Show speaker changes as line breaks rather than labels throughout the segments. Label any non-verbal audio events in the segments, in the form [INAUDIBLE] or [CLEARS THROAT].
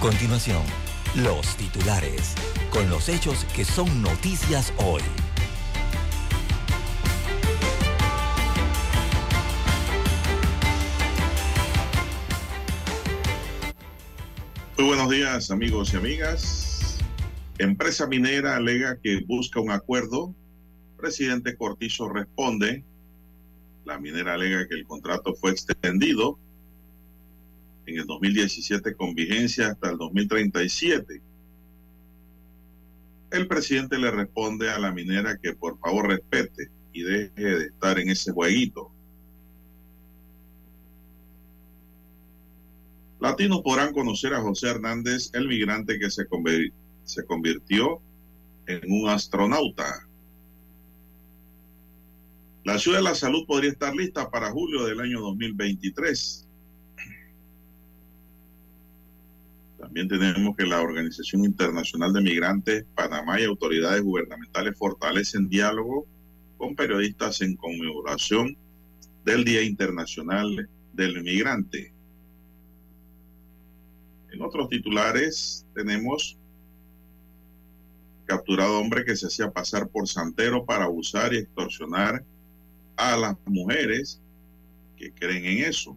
Continuación, los titulares, con los hechos que son noticias hoy.
Muy buenos días amigos y amigas. Empresa minera alega que busca un acuerdo. Presidente Cortizo responde. La minera alega que el contrato fue extendido en el 2017 con vigencia hasta el 2037. El presidente le responde a la minera que por favor respete y deje de estar en ese jueguito. Latinos podrán conocer a José Hernández, el migrante que se, se convirtió en un astronauta. La ciudad de la salud podría estar lista para julio del año 2023. También tenemos que la Organización Internacional de Migrantes, Panamá y autoridades gubernamentales fortalecen diálogo con periodistas en conmemoración del Día Internacional del Migrante. En otros titulares tenemos capturado hombre que se hacía pasar por santero para abusar y extorsionar a las mujeres que creen en eso.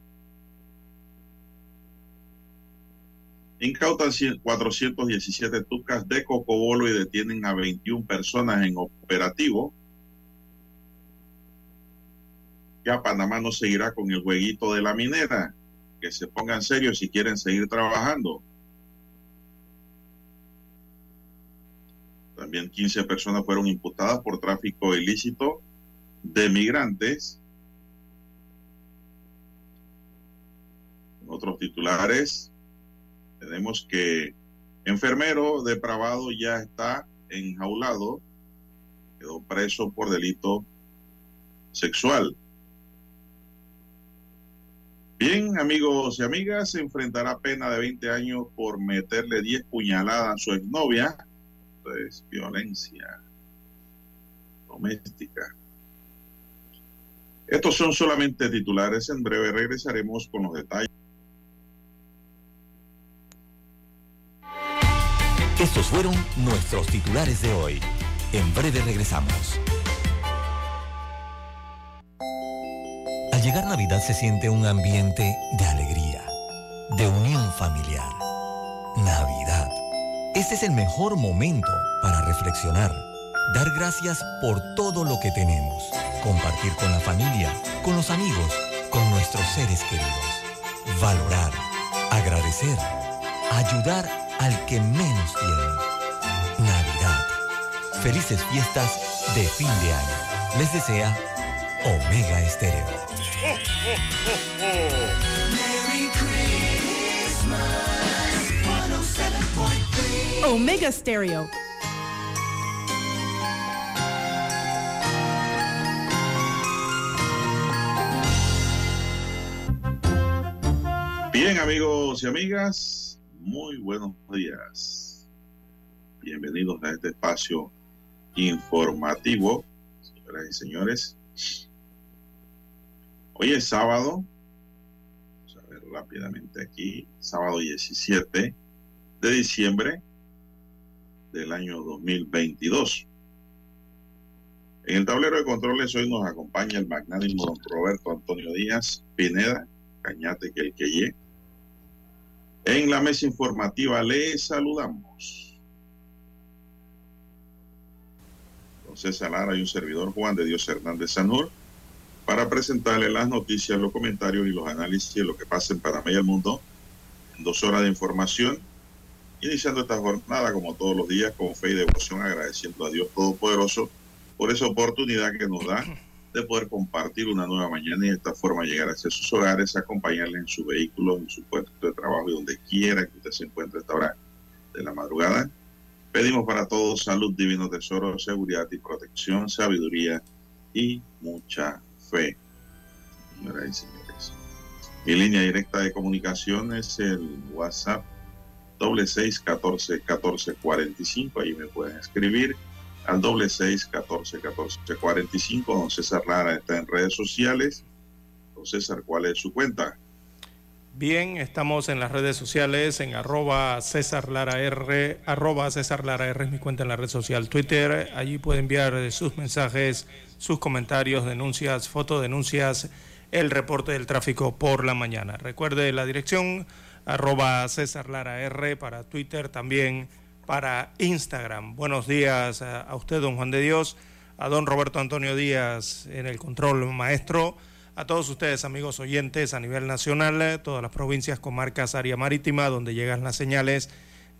Incautan 417 tucas de cocobolo y detienen a 21 personas en operativo. Ya Panamá no seguirá con el jueguito de la minera. Que se pongan serios si quieren seguir trabajando. También 15 personas fueron imputadas por tráfico ilícito de migrantes. Otros titulares, tenemos que enfermero depravado ya está enjaulado, quedó preso por delito sexual. Bien, amigos y amigas, se enfrentará pena de 20 años por meterle 10 puñaladas a su exnovia. Esto es violencia doméstica. Estos son solamente titulares. En breve regresaremos con los detalles.
Estos fueron nuestros titulares de hoy. En breve regresamos. Al llegar Navidad se siente un ambiente de alegría, de unión familiar. Navidad. Este es el mejor momento para reflexionar, dar gracias por todo lo que tenemos, compartir con la familia, con los amigos, con nuestros seres queridos, valorar, agradecer, ayudar al que menos tiene. Navidad. Felices fiestas de fin de año. Les desea Omega Estéreo.
Merry Christmas. 107.3.
Omega Stereo.
Bien, amigos y amigas, muy buenos días. Bienvenidos a este espacio informativo, señoras y señores. Hoy es sábado, vamos a ver rápidamente aquí, sábado 17 de diciembre del año 2022. En el tablero de controles hoy nos acompaña el magnánimo don Roberto Antonio Díaz Pineda, Cañate que el que En la mesa informativa le saludamos. Entonces, Lara y un servidor Juan de Dios Hernández Sanur para presentarle las noticias, los comentarios y los análisis de lo que pasa en Panamá y el mundo en dos horas de información. Iniciando esta jornada, como todos los días, con fe y devoción, agradeciendo a Dios Todopoderoso por esa oportunidad que nos da de poder compartir una nueva mañana y de esta forma llegar hacia sus hogares, acompañarle en su vehículo, en su puesto de trabajo y donde quiera que usted se encuentre a esta hora de la madrugada. Pedimos para todos salud, divino tesoro, seguridad y protección, sabiduría y mucha fe. Señoras y señores. Mi línea directa de comunicación es el WhatsApp doble seis catorce catorce cuarenta y cinco. Ahí me pueden escribir al doble seis catorce catorce cuarenta y cinco. Don César Lara está en redes sociales. Don César, ¿cuál es su cuenta?
Bien, estamos en las redes sociales, en arroba César Lara R, arroba César Lara R es mi cuenta en la red social Twitter. Allí puede enviar sus mensajes, sus comentarios, denuncias, fotodenuncias, el reporte del tráfico por la mañana. Recuerde la dirección arroba César Lara R para Twitter, también para Instagram. Buenos días a, usted, don Juan de Dios, a don Roberto Antonio Díaz en el control maestro a todos ustedes, amigos oyentes, a nivel nacional, eh, todas las provincias, comarcas, área marítima, donde llegan las señales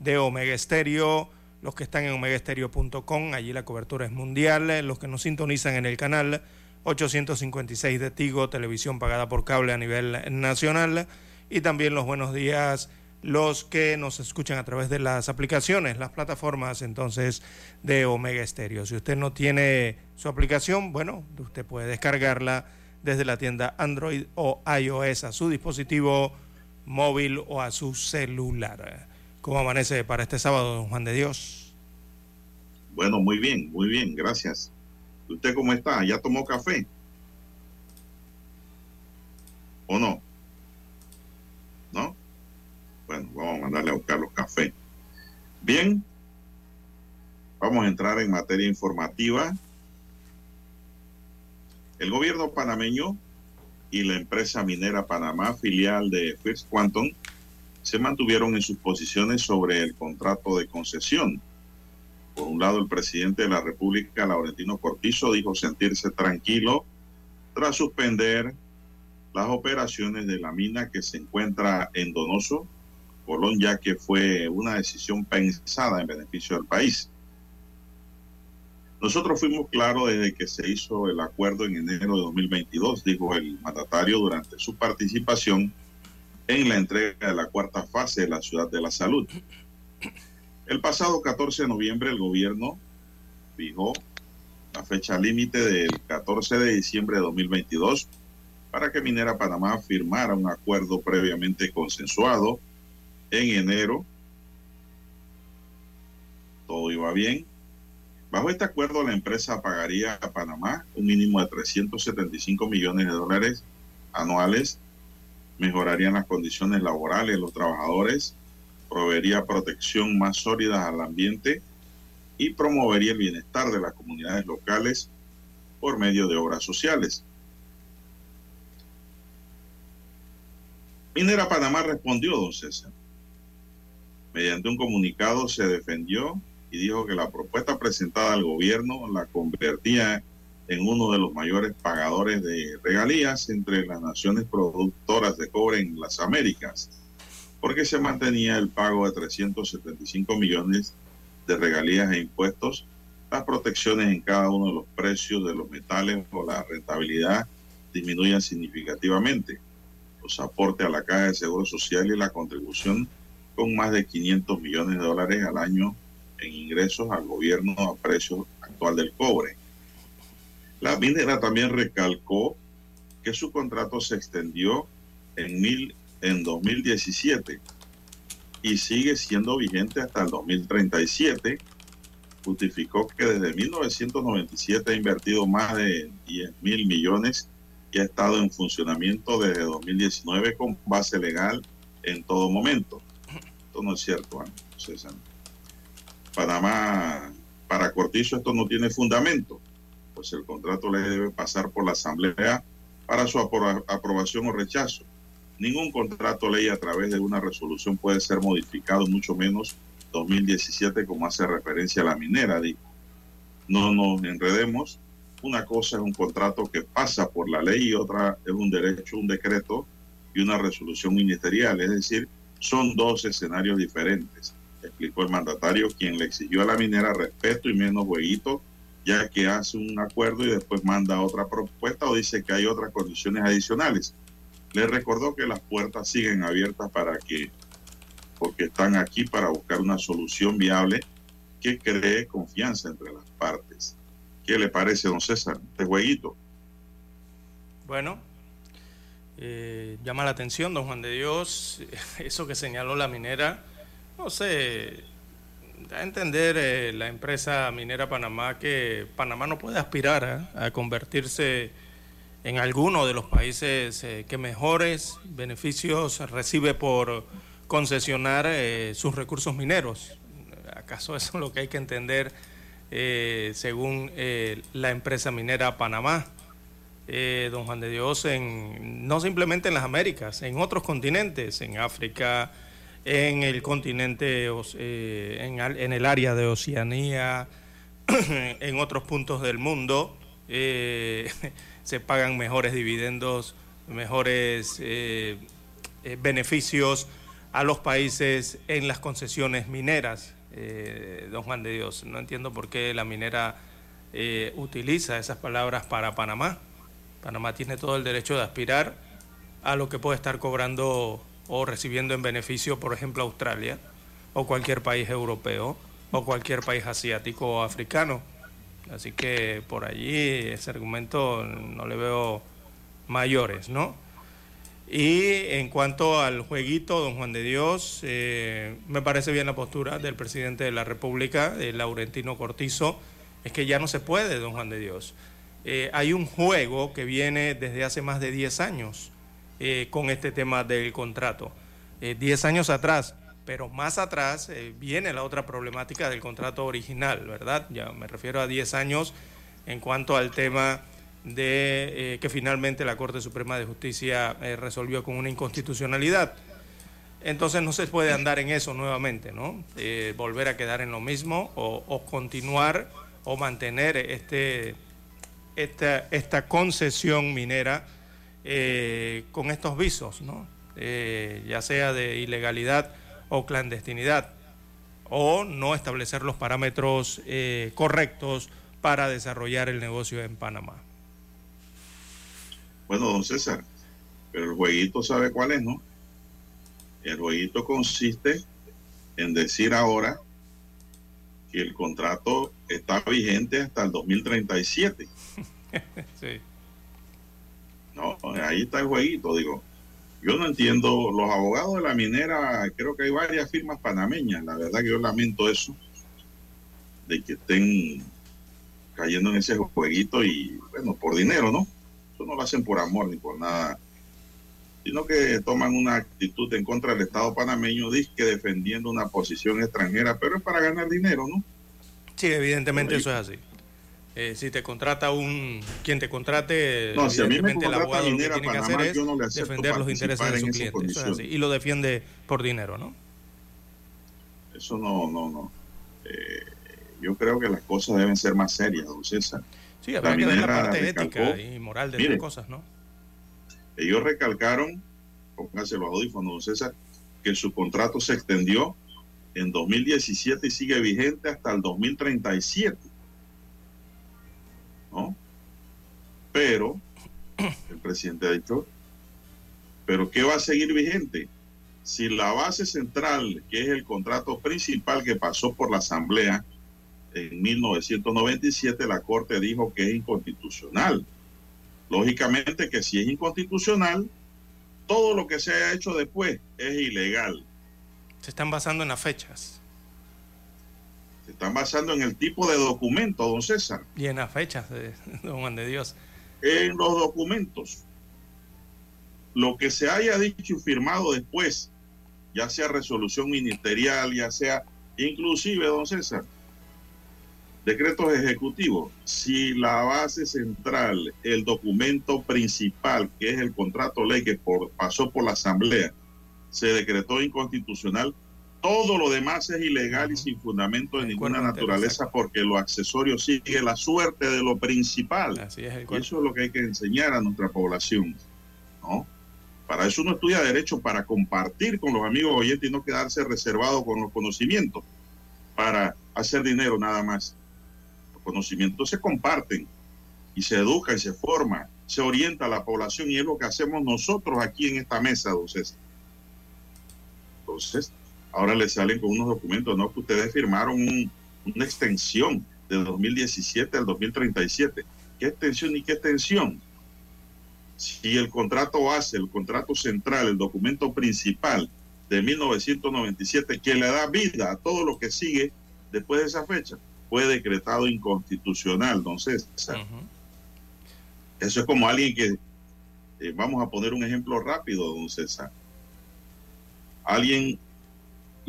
de Omega Estéreo, los que están en omegaestereo.com, allí la cobertura es mundial, eh, los que nos sintonizan en el canal 856 de Tigo, televisión pagada por cable a nivel nacional, y también los buenos días los que nos escuchan a través de las aplicaciones, las plataformas entonces de Omega Estéreo. Si usted no tiene su aplicación, bueno, usted puede descargarla desde la tienda Android o iOS a su dispositivo móvil o a su celular. ¿Cómo amanece para este sábado, don Juan de Dios?
Bueno, muy bien, muy bien, gracias. ¿Usted cómo está? ¿Ya tomó café? ¿O no? ¿No? Bueno, vamos a mandarle a buscar los cafés. Bien, vamos a entrar en materia informativa. El gobierno panameño y la empresa minera Panamá, filial de First Quantum, se mantuvieron en sus posiciones sobre el contrato de concesión. Por un lado, el presidente de la República, Laurentino Cortizo, dijo sentirse tranquilo tras suspender las operaciones de la mina que se encuentra en Donoso, Colón, ya que fue una decisión pensada en beneficio del país. Nosotros fuimos claros desde que se hizo el acuerdo en enero de 2022, dijo el mandatario durante su participación en la entrega de la cuarta fase de la Ciudad de la Salud. El pasado 14 de noviembre el gobierno fijó la fecha límite del 14 de diciembre de 2022 para que Minera Panamá firmara un acuerdo previamente consensuado en enero. Todo iba bien Bajo este acuerdo, la empresa pagaría a Panamá un mínimo de 375 millones de dólares anuales, mejorarían las condiciones laborales de los trabajadores, proveería protección más sólida al ambiente y promovería el bienestar de las comunidades locales por medio de obras sociales. Minera Panamá respondió, don César. Mediante un comunicado se defendió y dijo que la propuesta presentada al gobierno la convertía en uno de los mayores pagadores de regalías entre las naciones productoras de cobre en las Américas, porque se mantenía el pago de 375 millones de regalías e impuestos, las protecciones en cada uno de los precios de los metales o la rentabilidad disminuyan significativamente, los aportes a la Caja de Seguro Social y la contribución con más de 500 millones de dólares al año en ingresos al gobierno a precio actual del cobre. La minera también recalcó que su contrato se extendió en, mil, en 2017 y sigue siendo vigente hasta el 2037. Justificó que desde 1997 ha invertido más de 10 mil millones y ha estado en funcionamiento desde 2019 con base legal en todo momento. No es cierto, César. Panamá, para Cortizo esto no tiene fundamento, pues el contrato le debe pasar por la Asamblea para su aprobación o rechazo. Ningún contrato ley a través de una resolución puede ser modificado, mucho menos 2017 como hace referencia a la minera. No nos enredemos. Una cosa es un contrato que pasa por la ley y otra es un derecho, un decreto y una resolución ministerial. Es decir, son dos escenarios diferentes explicó el mandatario, quien le exigió a la minera respeto y menos jueguito ya que hace un acuerdo y después manda otra propuesta o dice que hay otras condiciones adicionales. Le recordó que las puertas siguen abiertas para que, porque están aquí para buscar una solución viable que cree confianza entre las partes. ¿Qué le parece, don César, este jueguito?
Bueno, eh, llama la atención, don Juan de Dios, [LAUGHS] eso que señaló la minera, no sé, da a entender eh, la empresa minera Panamá que Panamá no puede aspirar ¿eh? a convertirse en alguno de los países eh, que mejores beneficios recibe por concesionar sus recursos mineros. ¿Acaso eso es lo que hay que entender según la empresa minera Panamá? Eh, don Juan de Dios, en, no simplemente en las Américas, en otros continentes, en África, en el continente, eh, en, el área de Oceanía, [CLEARS THROAT] en otros puntos del mundo, eh, [LAUGHS] se pagan mejores dividendos, mejores beneficios a los países en las concesiones mineras. Don Juan de Dios, no entiendo por qué la minera utiliza esas palabras para Panamá. Panamá tiene todo el derecho de aspirar a lo que puede estar cobrando o recibiendo en beneficio, por ejemplo, Australia o cualquier país europeo o cualquier país asiático o africano. Así que por allí ese argumento no le veo mayores, ¿no? Y en cuanto al jueguito, don Juan de Dios, eh, me parece bien la postura del presidente de la República, Laurentino Cortizo, es que ya no se puede, don Juan de Dios. Eh, hay un juego que viene desde hace más de 10 años eh, con este tema del contrato. Eh, 10 años atrás, pero más atrás eh, viene la otra problemática del contrato original, ¿verdad? Ya me refiero a 10 años en cuanto al tema de eh, que finalmente la Corte Suprema de Justicia eh, resolvió con una inconstitucionalidad. Entonces no se puede andar en eso nuevamente, ¿no? Eh, volver a quedar en lo mismo o continuar o mantener este, esta, esta concesión minera eh, con estos visos, ¿no? Eh, ya sea de ilegalidad o clandestinidad, o no establecer los parámetros eh, correctos para desarrollar el negocio en Panamá.
Bueno, don César, pero el jueguito sabe cuál es, ¿no? El jueguito consiste en decir ahora que el contrato está vigente hasta el 2037. [LAUGHS]
Sí.
No, ahí está el jueguito, digo. Yo no entiendo, los abogados de la minera, creo que hay varias firmas panameñas, la verdad que yo lamento eso, de que estén cayendo en ese jueguito y, bueno, por dinero, ¿no? Eso no lo hacen por amor ni por nada, sino que toman una actitud en contra del Estado panameño, que defendiendo una posición extranjera, pero es para ganar dinero, ¿no?
Sí, evidentemente eso es así. Eh, si te contrata un quien te contrate,
No, si a mí me
el abogado lo que tiene que
Panamá,
hacer es
no
defender los intereses de su cliente. Eso es así.
condiciones.
Y lo defiende por dinero, ¿no?
Eso no, no, no. Eh, yo creo que las cosas deben ser más serias, don César.
Sí, habrá
La
que ver la parte
recalcó-
ética y moral de
Mire.
las cosas, ¿no?
Ellos recalcaron, pónganse los audífonos, don César, que su contrato se extendió en 2017 y sigue vigente hasta el 2037. ¿No? Pero, el presidente ha dicho, pero ¿qué va a seguir vigente? Si la base central, que es el contrato principal que pasó por la Asamblea en 1997, la Corte dijo que es inconstitucional. Lógicamente que si es inconstitucional, todo lo que se haya hecho después es ilegal.
Se están basando en las fechas.
Están basando en el tipo de documento, don César,
Y en las fechas de [LAUGHS] Don Juan de Dios.
en los documentos. Lo que se haya dicho y firmado después, ya sea resolución ministerial, ya sea inclusive, don César, decretos ejecutivos, si la base central, el documento principal, que es el contrato ley que por- pasó por la Asamblea, se decretó inconstitucional, todo lo demás es ilegal y sin fundamento de ninguna naturaleza
exacto.
porque lo accesorio sigue la suerte de lo principal.
Así es el
Y eso es lo que hay que enseñar a nuestra población, ¿no? Para eso uno estudia derecho, para compartir con los amigos oyentes y no quedarse reservado con los conocimientos, para hacer dinero nada más. Los conocimientos se comparten y se educa y se forma, se orienta a la población y es lo que hacemos nosotros aquí en esta mesa, don César. Entonces, ahora le salen con unos documentos, no que ustedes firmaron un- una extensión de 2017 al 2037. ¿Qué extensión y qué extensión? Si el contrato base, el contrato central, el documento principal de 1997, que le da vida a todo lo que sigue después de esa fecha, fue decretado inconstitucional, don César. Eso es como alguien que, eh, vamos a poner un ejemplo rápido, don César. Alguien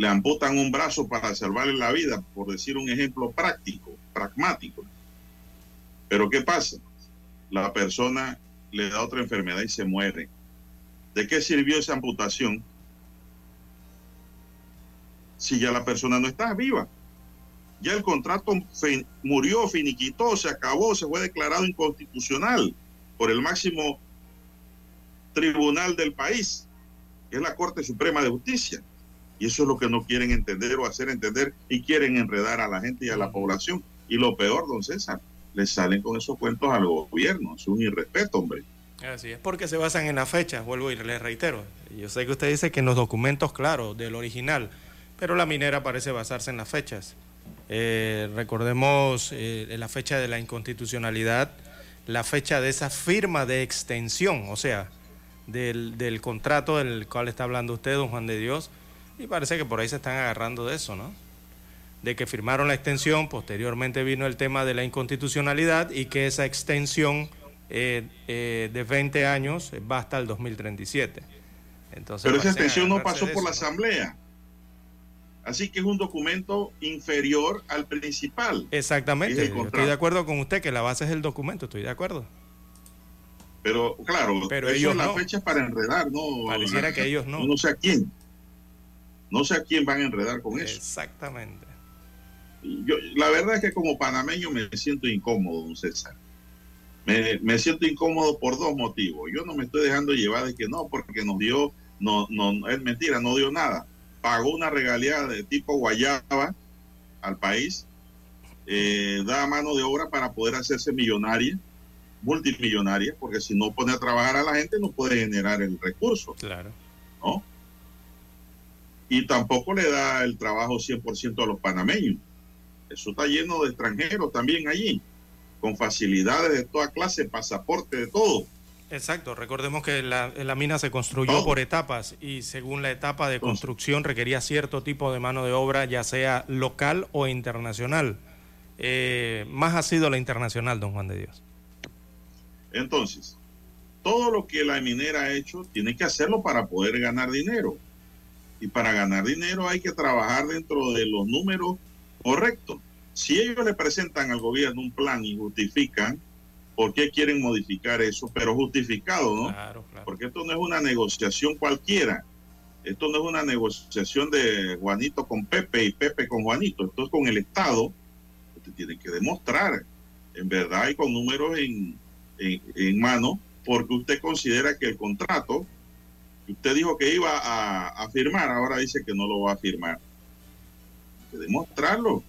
le amputan un brazo para salvarle la vida, por decir un ejemplo práctico, pragmático. Pero ¿qué pasa? La persona le da otra enfermedad y se muere. ¿De qué sirvió esa amputación si ya la persona no está viva? Ya el contrato murió, finiquitó, se acabó, se fue declarado inconstitucional por el máximo tribunal del país, que es la Corte Suprema de Justicia. Y eso es lo que no quieren entender o hacer entender y quieren enredar a la gente y a la población. Y lo peor, don César, les salen con esos cuentos al gobierno. Es un irrespeto, hombre.
Así es, porque se basan en las fechas, vuelvo y les reitero. Yo sé que usted dice que en los documentos, claro, del original, pero la minera parece basarse en las fechas. Eh, recordemos eh, la fecha de la inconstitucionalidad, la fecha de esa firma de extensión, o sea, del, del contrato del cual está hablando usted, don Juan de Dios, y parece que por ahí se están agarrando de eso, ¿no? De que firmaron la extensión, posteriormente vino el tema de la inconstitucionalidad y que esa extensión eh, eh, de 20 años va hasta el 2037. Entonces,
Pero esa extensión no pasó por la. Asamblea. Así que es un documento inferior al principal.
Exactamente, estoy de acuerdo con usted que la base es el documento, estoy de acuerdo.
Pero claro,
Pero ellos
es la
no.
fecha para enredar, ¿no?
Pareciera que ellos no.
No sé a quién. No sé a quién van a enredar con eso.
Exactamente.
Yo, la verdad es que como panameño me siento incómodo, don César. Me, me siento incómodo por dos motivos. Yo no me estoy dejando llevar de que no, porque nos dio, no, no, es mentira, no dio nada. Pagó una regalía de tipo guayaba al país, eh, da mano de obra para poder hacerse millonaria, multimillonaria, porque si no pone a trabajar a la gente no puede generar el recurso.
Claro.
¿no? Y tampoco le da el trabajo 100% a los panameños. Eso está lleno de extranjeros también allí, con facilidades de toda clase, pasaporte, de todo.
Exacto, recordemos que la, la mina se construyó
Todo.
por etapas y según la etapa de construcción requería cierto tipo de mano de obra, ya sea local o internacional. Eh, más ha sido la internacional, don Juan de Dios.
Entonces, todo lo que la minera ha hecho, tiene que hacerlo para poder ganar dinero. Y para ganar dinero hay que trabajar dentro de los números correctos. Si ellos le presentan al gobierno un plan y justifican por qué quieren modificar eso, pero justificado, ¿no?
Claro, claro.
porque esto no es una negociación cualquiera. Esto no es una negociación de Juanito con Pepe y Pepe con Juanito. Esto es con el Estado. Usted tiene que demostrar, en verdad y con números en, en, en mano, porque usted considera que el contrato usted dijo que iba a, a firmar, ahora dice que no lo va a firmar. Hay que demostrarlo,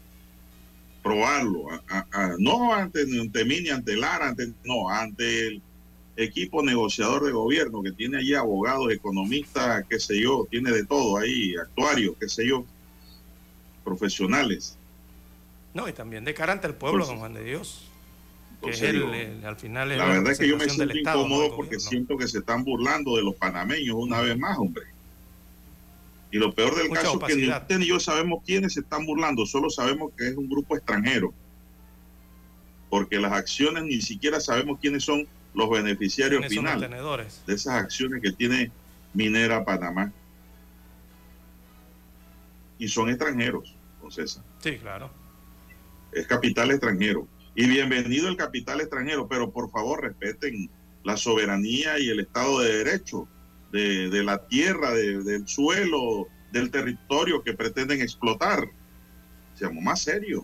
probarlo. a- a- a- no ante, ante mí ni ante Lara, ante, no, ante el equipo negociador de gobierno que tiene allí abogados, economistas, qué sé yo, tiene de todo ahí, actuarios, qué sé yo, profesionales.
No, y también de cara ante el pueblo,
Entonces,
don Juan de Dios. Que es
Entonces,
el,
digo,
el- al final es
la verdad es que yo me siento
Estado,
incómodo porque siento que se están burlando de los panameños una vez más, hombre. Y lo peor del
Mucha
caso es que ni usted ni yo sabemos quiénes se están burlando, solo sabemos que es un grupo extranjero. Porque las acciones ni siquiera sabemos quiénes son los beneficiarios
¿Quiénes son los
finales de esas acciones que tiene Minera Panamá. Y son extranjeros, don César.
Sí, claro.
Es capital extranjero. Y bienvenido el capital extranjero, pero por favor respeten la soberanía y el Estado de Derecho de, la tierra, de- del suelo, del territorio que pretenden explotar. Seamos más serios.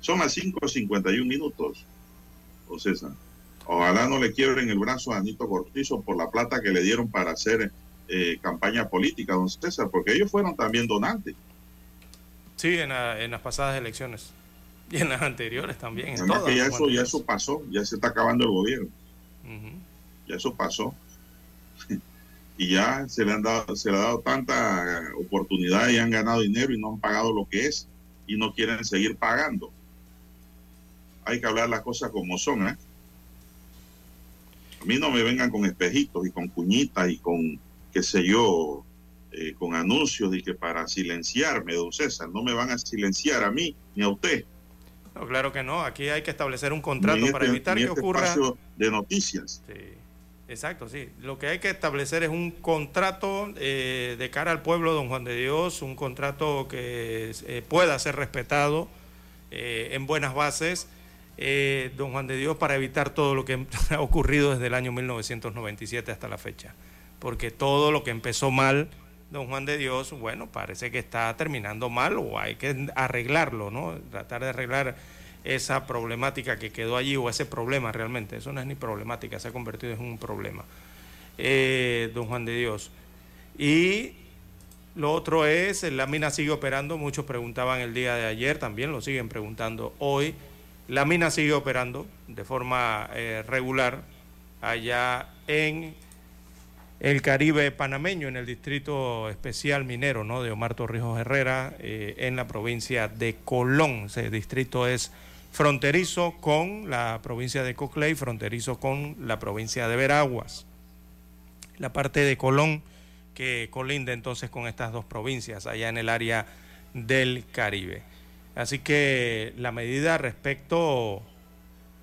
Son las 5.51 minutos, don César. Ojalá no le quiebren el brazo a Anito Cortizo por la plata que le dieron para hacer eh, campaña política, don César, porque ellos fueron también donantes.
Sí, en, la- en las pasadas elecciones. Y en las anteriores también. En
Además
todas,
que ya eso,
de
ya eso pasó, ya se está acabando el gobierno, ya eso pasó. y ya se le han dado, se le ha dado tanta oportunidad y han ganado dinero y no han pagado lo que es y no quieren seguir pagando. Hay que hablar las cosas como son, ¿eh? A mí no me vengan con espejitos y con cuñitas y con, qué sé yo, eh, con anuncios y que para silenciarme, don César, no me van a silenciar a mí ni a usted.
No, claro que no. Aquí hay que establecer un contrato para
este-
evitar que
este
ocurra.
de noticias.
Sí, exacto, sí. Lo que hay que establecer es un contrato eh, de cara al pueblo Don Juan de Dios, un contrato que eh, pueda ser respetado eh, en buenas bases, eh, Don Juan de Dios, para evitar todo lo que [LAUGHS] ha ocurrido desde el año 1997 hasta la fecha. Porque todo lo que empezó mal, Don Juan de Dios, bueno, parece que está terminando mal o hay que arreglarlo, ¿no? Tratar de arreglar esa problemática que quedó allí o ese problema realmente. Eso no es ni problemática, se ha convertido en un problema. Eh, don Juan de Dios. Y lo otro es, la mina sigue operando, muchos preguntaban el día de ayer, también lo siguen preguntando hoy. La mina sigue operando de forma eh, regular allá en el Caribe panameño, en el distrito especial minero ¿no? de Omar Torrijos Herrera, eh, en la provincia de Colón. Ese distrito es fronterizo con la provincia de Coclé y fronterizo con la provincia de Veraguas. La parte de Colón que colinda entonces con estas dos provincias allá en el área del Caribe. Así que la medida respecto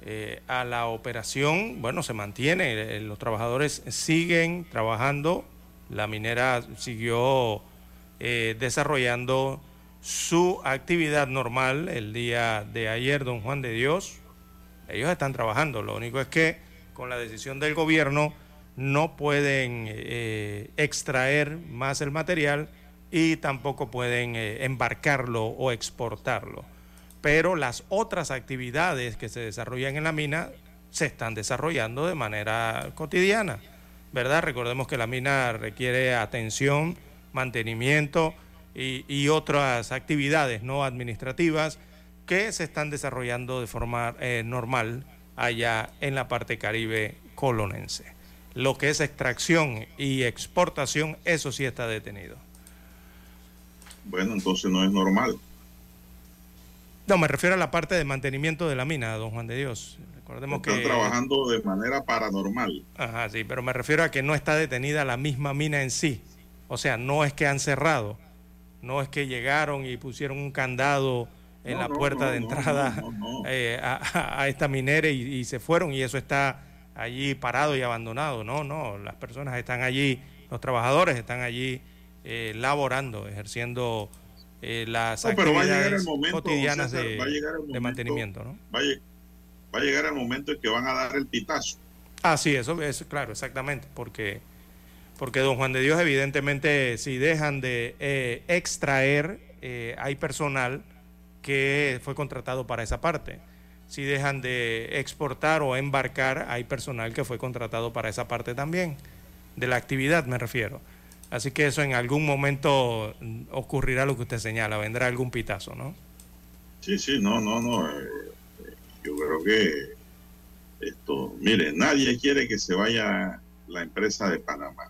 eh, a la operación, bueno, se mantiene, eh, los trabajadores siguen trabajando, la minera siguió eh, desarrollando su actividad normal el día de ayer, don Juan de Dios. Ellos están trabajando, lo único es que con la decisión del gobierno no pueden extraer más el material y tampoco pueden embarcarlo o exportarlo. Pero las otras actividades que se desarrollan en la mina se están desarrollando de manera cotidiana, ¿verdad? Recordemos que la mina requiere atención, mantenimiento y, otras actividades no administrativas que se están desarrollando de forma eh, normal allá en la parte caribe colonense. Lo que es extracción y exportación, eso sí está detenido.
Bueno, entonces no es normal.
No, me refiero a la parte de mantenimiento de la mina, don Juan de Dios. Recordemos
Están
que...
trabajando de manera paranormal.
Ajá, sí, pero me refiero a que no está detenida la misma mina en sí. O sea, no es que han cerrado, no es que llegaron y pusieron un candado en
No,
la puerta
no,
de entrada eh, a, a esta minera y, y se fueron y eso está allí parado y abandonado. No, no, las personas están allí, los trabajadores están allí eh, laborando, ejerciendo eh, las
No, pero
actividades
momento,
cotidianas
César,
de, mantenimiento, ¿no?
Va a, lle- va a llegar el momento en que van a dar el pitazo.
Ah, sí, eso es claro, exactamente, porque, porque don Juan de Dios, evidentemente, si dejan de eh, extraer, eh, hay personal que fue contratado para esa parte. Si dejan de exportar o embarcar, hay personal que fue contratado para esa parte también, de la actividad me refiero. Así que eso en algún momento ocurrirá lo que usted señala, vendrá algún pitazo, ¿no?
Sí, sí, no, no, no. eh, eh, yo creo que esto, mire, nadie quiere que se vaya la empresa de Panamá.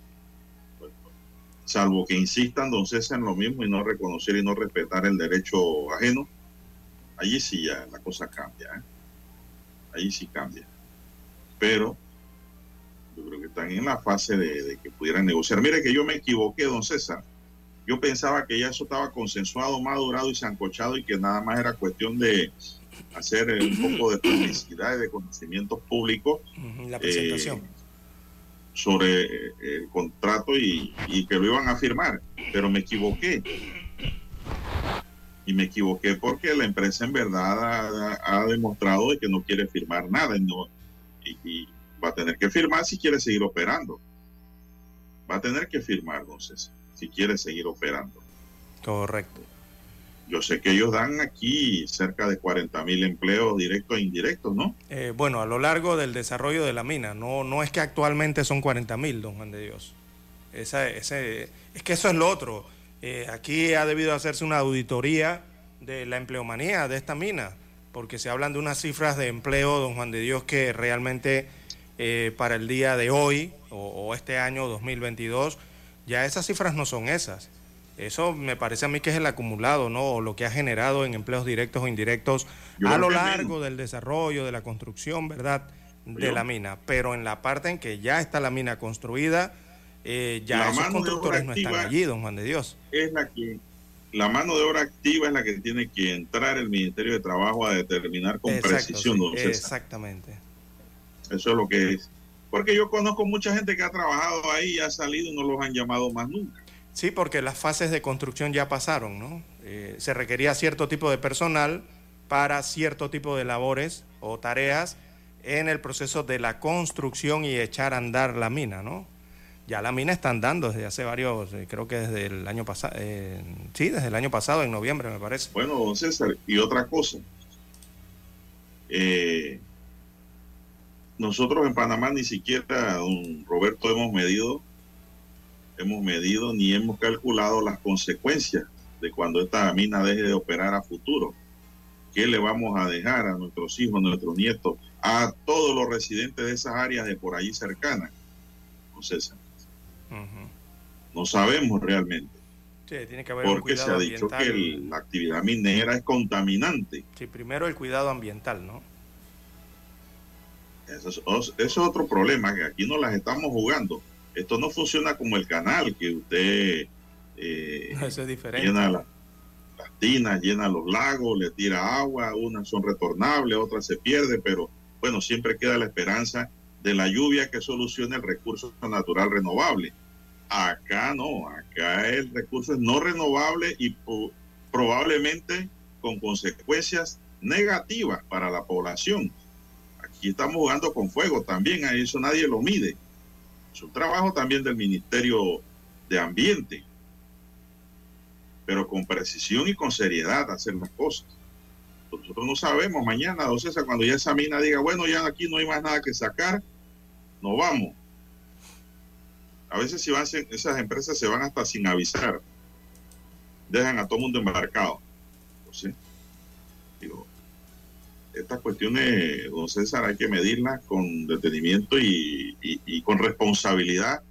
Salvo que insistan, don César, en lo mismo y no reconocer y no respetar el derecho ajeno. Allí sí ya la cosa cambia. ¿eh? Allí sí cambia. Pero yo creo que están en la fase de, de que pudieran negociar. Mire que yo me equivoqué, don César. Yo pensaba que ya eso estaba consensuado, madurado y sancochado y que nada más era cuestión de hacer un poco de publicidad y de conocimientos públicos
La presentación.
eh, sobre eh, el contrato y, y que lo iban a firmar, pero me equivoqué. Y me equivoqué porque la empresa en verdad ha, ha demostrado de que no quiere firmar nada y, no, y, y va a tener que firmar si quiere seguir operando. Va a tener que firmar, entonces, si quiere seguir operando.
Correcto.
Yo sé que ellos dan aquí cerca de 40 mil empleos directos e indirectos, ¿no?
Eh, bueno, a lo largo del desarrollo de la mina, no, no es que actualmente son 40 mil, don Juan de Dios. Esa, ese, es que eso es lo otro. Eh, aquí ha debido hacerse una auditoría de la empleomanía de esta mina. porque se hablan de unas cifras de empleo, don Juan de Dios, que realmente eh, para el día de hoy o, este año 2022, ya esas cifras no son esas. Eso me parece a mí que es el acumulado, ¿no? O lo que ha generado en empleos directos o indirectos a lo largo del desarrollo, de la construcción, ¿verdad? De la mina. Pero en la parte en que ya está la mina construida, eh, ya esos constructores no están allí, don Juan de Dios.
Es la que la mano de obra activa es la que tiene que entrar el Ministerio de Trabajo a determinar con precisión.
don exactamente.
Eso es lo que es. Porque yo conozco mucha gente que ha trabajado ahí y ha salido y no los han llamado más nunca.
Sí, porque las fases de construcción ya pasaron, ¿no? Eh, se requería cierto tipo de personal para cierto tipo de labores o tareas en el proceso de la construcción y echar a andar la mina, ¿no? Ya la mina está andando desde hace varios, eh, creo que desde el año pasado, eh, sí, desde el año pasado, en noviembre me parece.
Bueno, don César, y otra cosa. Eh, nosotros en Panamá ni siquiera, don Roberto, hemos medido, hemos medido ni hemos calculado las consecuencias de cuando esta mina deje de operar a futuro. ¿Qué le vamos a dejar a nuestros hijos, a nuestros nietos, a todos los residentes de esas áreas de por allí cercanas? Don César. No sabemos realmente.
Sí, tiene que haber
porque se ha dicho que la actividad minera es contaminante.
Sí, primero el cuidado ambiental, ¿no?
Eso es, otro problema, que aquí no las estamos jugando. Esto no funciona como el canal, que usted
eh, eso es diferente.
llena las tinas, llena los lagos, le tira agua, unas son retornables, otras se pierde, pero bueno, siempre queda la esperanza de la lluvia que solucione el recurso natural renovable. Acá no, acá el recurso es no renovable y probablemente con consecuencias negativas para la población. Aquí estamos jugando con fuego también, a eso nadie lo mide. Es un trabajo también del Ministerio de Ambiente, pero con precisión y con seriedad hacer las cosas. Nosotros no sabemos mañana, don César, cuando ya esa mina diga, bueno, ya aquí no hay más nada que sacar, no vamos. A veces si van, esas empresas se van hasta sin avisar. Dejan a todo mundo embarcado. Entonces, estas cuestiones, don César, hay que medirlas con detenimiento y, con responsabilidad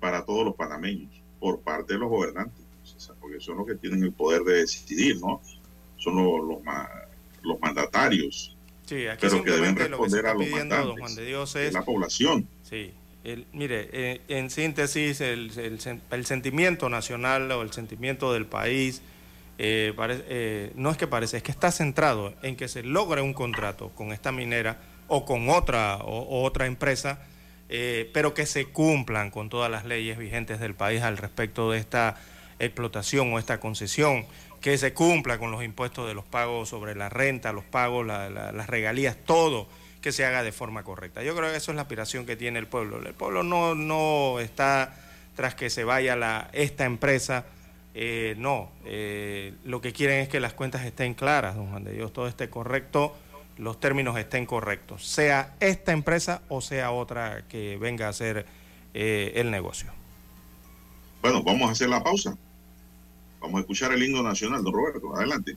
para todos los panameños, por parte de los gobernantes, porque son los que tienen el poder de decidir, ¿no? Son los, los, los mandatarios.
Sí, aquí
pero que deben responder a los mandantes,
Juan de Dios es,
la población.
Sí, el, mire, eh, en síntesis, el, el, sentimiento nacional o el sentimiento del país eh, eh, no es que parece, es que está centrado en que se logre un contrato con esta minera o con otra, o, otra empresa, pero que se cumplan con todas las leyes vigentes del país al respecto de esta explotación o esta concesión que se cumpla con los impuestos de los pagos sobre la renta, los pagos, las regalías, todo que se haga de forma correcta. Yo creo que eso es la aspiración que tiene el pueblo. El pueblo no, no está tras que se vaya esta empresa, eh, no. Eh, lo que quieren es que las cuentas estén claras, don Juan de Dios, todo esté correcto, los términos estén correctos, sea esta empresa o sea otra que venga a hacer eh, el negocio.
Bueno, vamos a hacer la pausa. Vamos a escuchar el himno nacional, don Roberto. Adelante.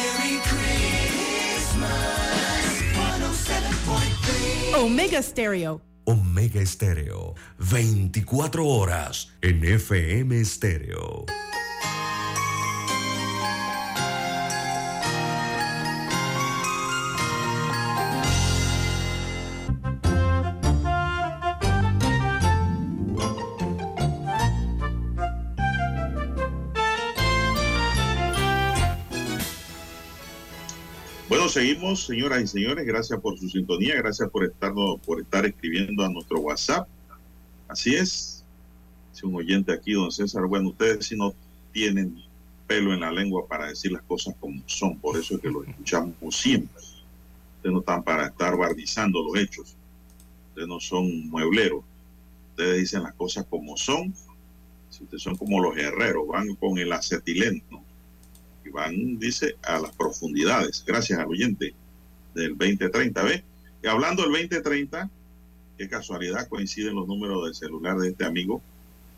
Omega Stereo.
Omega Estéreo, 24 horas en FM Estéreo.
Bueno, seguimos, señoras y señores. Gracias por su sintonía. Gracias por estar, por estar escribiendo a nuestro WhatsApp. Así es. Si un oyente aquí, don César, bueno, ustedes si no tienen pelo en la lengua para decir las cosas como son. Por eso es que lo [LAUGHS] escuchamos siempre. Ustedes no están para estar bardizando los hechos. Ustedes no son muebleros. Ustedes dicen las cosas como son. Si ustedes son como los herreros, van con el acetileno y van, dice, a las profundidades. Gracias al oyente del 2030. ¿Ve? Y hablando del 2030, qué casualidad coinciden los números del celular de este amigo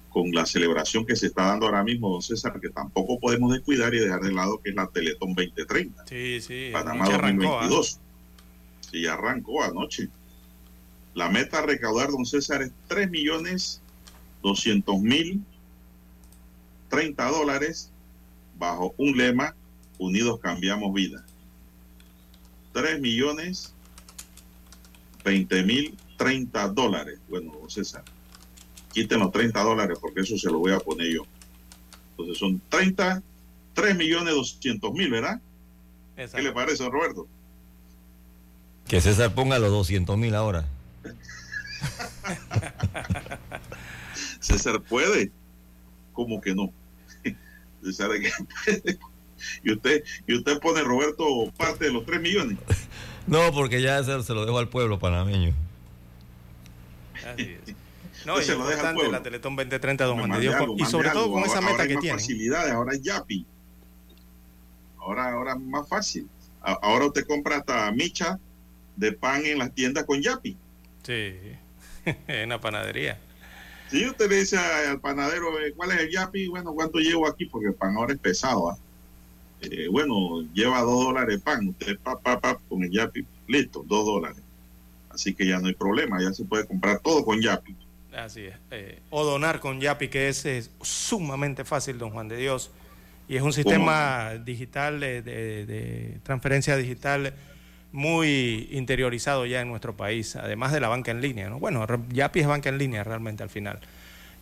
con la celebración que se está dando ahora mismo, don César, que tampoco podemos descuidar y dejar de lado que es la Teletón 2030.
Sí, sí.
Panamá
arrancó, ¿ah?
2022. Sí, arrancó anoche. La meta a recaudar, don César, es 3 millones 200 mil 30 dólares bajo un lema, Unidos Cambiamos Vida. 3 millones 20 mil 30 dólares. Bueno, César, quiten los 30 dólares porque eso se lo voy a poner yo. Entonces son 30, 3 millones 200 mil, ¿verdad? ¿Qué
Exacto.
le parece, Roberto?
Que César ponga los 200 mil ahora. [LAUGHS]
César puede, como que no. Que. [LAUGHS] Y usted, y usted pone, Roberto, parte de los 3 millones.
No, porque ya se, se lo dejo al pueblo panameño.
Así es. [LAUGHS] No,
Pues
y
se lo deja al pueblo.
la Teletón 2030, don Juan de Dios,
algo,
y sobre todo
algo.
con esa
Ahora
meta
hay
que
más
tiene.
facilidades, ahora es Yapi. Ahora, ahora es más fácil. Ahora usted compra hasta micha de pan en las tiendas con Yapi.
Sí, [LAUGHS] en la panadería.
Si usted le dice al panadero, eh, ¿cuál es el Yapi? Bueno, ¿cuánto llevo aquí? Porque el pan ahora es pesado. ¿ah? Eh, bueno, lleva dos dólares pan. Usted, pa, pa, pa, con el Yapi, listo, dos dólares. Así que ya no hay problema, ya se puede comprar todo con Yapi.
Así es. Eh, o donar con Yapi, que es, es sumamente fácil, don Juan de Dios. Y es un sistema digital de, de- de transferencia digital muy interiorizado ya en nuestro país, además de la banca en línea. ¿no? Bueno, Yapi es banca en línea realmente al final.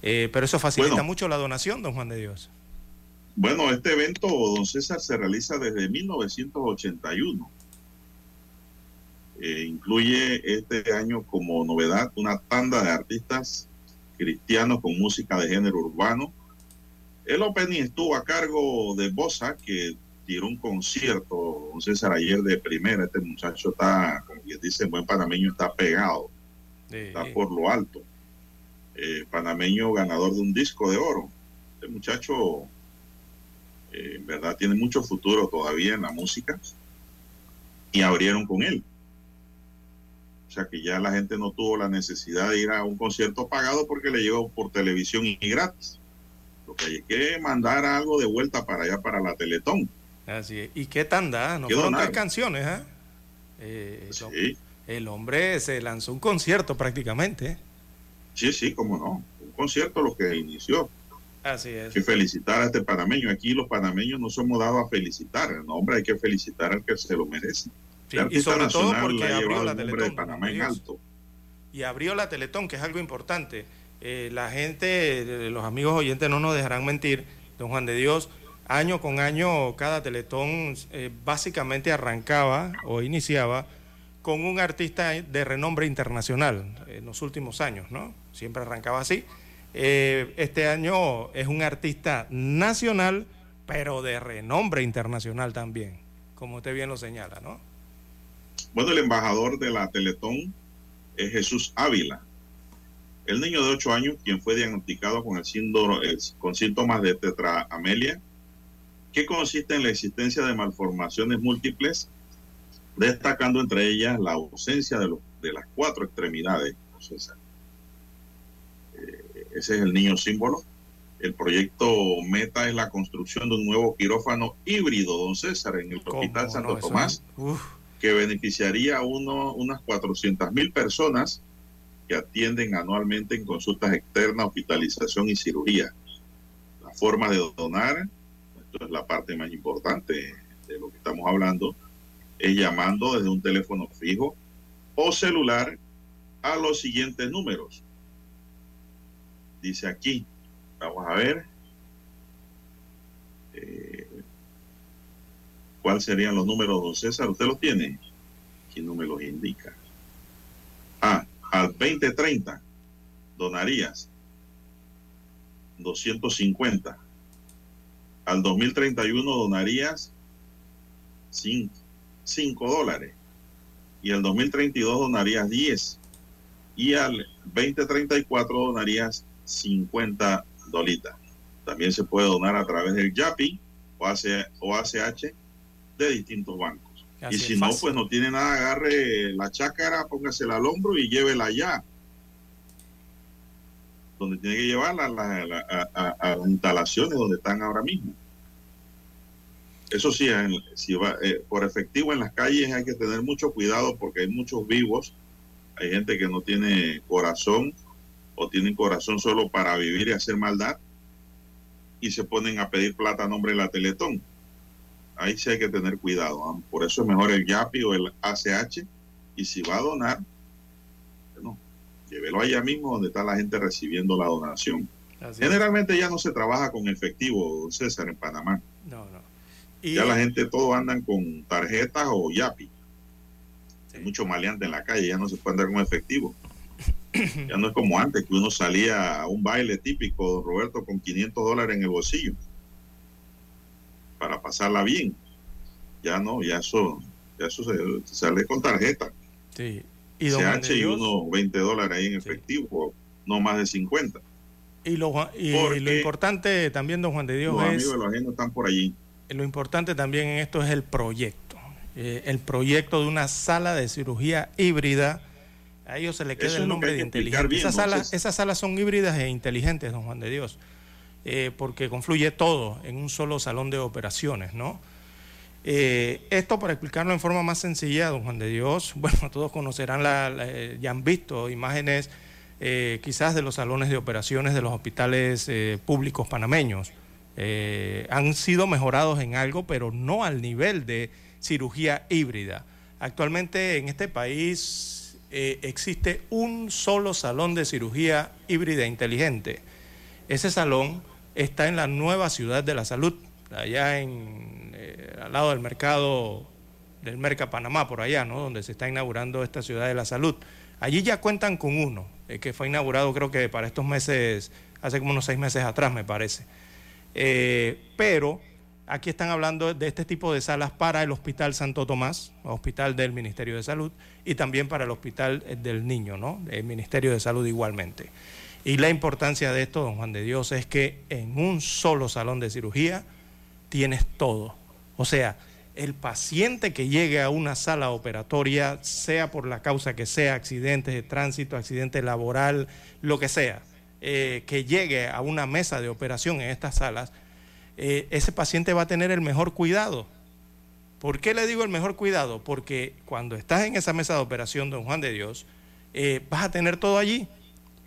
Eh, pero eso facilita
Bueno.
mucho la donación, don Juan de Dios.
Bueno, este evento, don César, se realiza desde 1981. Eh, incluye este año como novedad una tanda de artistas cristianos con música de género urbano. El opening estuvo a cargo de Bosa, que tiró un concierto, don César, ayer de primera. Este muchacho está, como quien dice, buen panameño, está pegado, está por lo alto. Eh, panameño ganador de un disco de oro. Este muchacho, eh, en verdad, tiene mucho futuro todavía en la música y abrieron con él. O sea que ya la gente no tuvo la necesidad de ir a un concierto pagado porque le llegó por televisión y gratis. Lo que hay que mandar algo de vuelta para allá, para la Teletón.
Así es. ¿Y qué tanda? No fueron tres canciones, ¿eh? eh sí. El hombre se lanzó un concierto prácticamente.
Sí, sí, cómo no. Un concierto lo que inició.
Así es.
Que felicitar a este panameño. Aquí los panameños no somos dados a felicitar. No, hombre, hay que felicitar al que se lo merece
y sobre todo porque abrió la Teletón. Y abrió la Teletón, que es algo importante. Eh, la gente, los amigos oyentes no nos dejarán mentir, don Juan de Dios, año con año cada Teletón eh, básicamente arrancaba o iniciaba con un artista de renombre internacional en los últimos años, ¿no? Siempre arrancaba así. Eh, este año es un artista nacional, pero de renombre internacional también, como usted bien lo señala, ¿no?
Bueno, el embajador de la Teletón es Jesús Ávila. El niño de 8 años, quien fue diagnosticado con, el síndrome, con síntomas de tetraamelia, que consiste en la existencia de malformaciones múltiples, destacando entre ellas la ausencia de, de las cuatro extremidades. Eh, ese es el niño símbolo. El proyecto Meta es la construcción de un nuevo quirófano híbrido, don César, en el Hospital Santo Tomás que beneficiaría a uno, unas 400 mil personas que atienden anualmente en consultas externas, hospitalización y cirugía. La forma de donar, esto es la parte más importante de lo que estamos hablando, es llamando desde un teléfono fijo o celular a los siguientes números. Dice aquí, vamos a ver. Eh, ¿Cuáles serían los números, don César? ¿Usted los tiene? ¿Quién no me los indica? Ah, al 2030 donarías 250. Al 2031 donarías 5, 5 dólares. Y al 2032 donarías 10. Y al 2034 donarías 50 dolitas. También se puede donar a través del YAPI o ACH de distintos bancos. y si no, pues no tiene nada, agarre la chácara, póngasela al hombro y llévela allá. Donde tiene que llevarla a, las instalaciones donde están ahora mismo. Eso sí, si va, eh, por efectivo en las calles hay que tener mucho cuidado porque hay muchos vivos, hay gente que no tiene corazón o tienen corazón solo para vivir y hacer maldad y se ponen a pedir plata a nombre de la Teletón ahí sí hay que tener cuidado. Por eso es mejor el YAPI o el ACH. Y si va a donar, llévelo allá mismo donde está la gente recibiendo la donación. Generalmente ya no se trabaja con efectivo, César, en Panamá.
No, no.
Ya la gente todo andan con tarjetas o YAPI. Hay mucho maleante en la calle, ya no se puede andar con efectivo. [COUGHS] ya no es como antes, que uno salía a un baile típico, Roberto, con 500 dólares en el bolsillo para pasarla bien. Ya no, ya eso, ya eso se, sale con tarjeta.
Sí.
Y CH y unos 20 dólares ahí en efectivo, no más de 50.
Y lo, y lo importante también, don Juan de Dios,
los amigos de los ajenos están por allí.
Lo importante también en esto es el proyecto. Eh, el proyecto de una sala de cirugía híbrida. A ellos se le queda el nombre de inteligente. esas, salas, esas salas son híbridas e inteligentes, don Juan de Dios. Eh, porque confluye todo en un solo salón de operaciones, ¿no? Eh, esto para explicarlo en forma más sencilla, don Juan de Dios, [LAUGHS] bueno, todos conocerán, la, eh, ya han visto imágenes quizás de los salones de operaciones de los hospitales públicos panameños. han sido mejorados en algo, pero no al nivel de cirugía híbrida. Actualmente en este país existe un solo salón de cirugía híbrida inteligente. Ese salón está en la nueva ciudad de la salud, allá en, eh, al lado del mercado del Merca Panamá, por allá, ¿no? donde se está inaugurando esta ciudad de la salud. Allí ya cuentan con uno, eh, que fue inaugurado creo que para estos meses, hace como unos seis meses atrás, me parece. Eh, pero Aquí están hablando de este tipo de salas para el Hospital Santo Tomás, Hospital del Ministerio de Salud, y también para el Hospital del Niño, ¿no? El Ministerio de Salud igualmente. Y la importancia de esto, don Juan de Dios, es que en un solo salón de cirugía tienes todo. O sea, el paciente que llegue a una sala operatoria, sea por la causa que sea, accidentes de tránsito, accidente laboral, lo que sea, eh, que llegue a una mesa de operación en estas salas, eh, ese paciente va a tener el mejor cuidado. ¿Por qué le digo el mejor cuidado? Porque cuando estás en esa mesa de operación, don Juan de Dios, eh, vas a tener todo allí,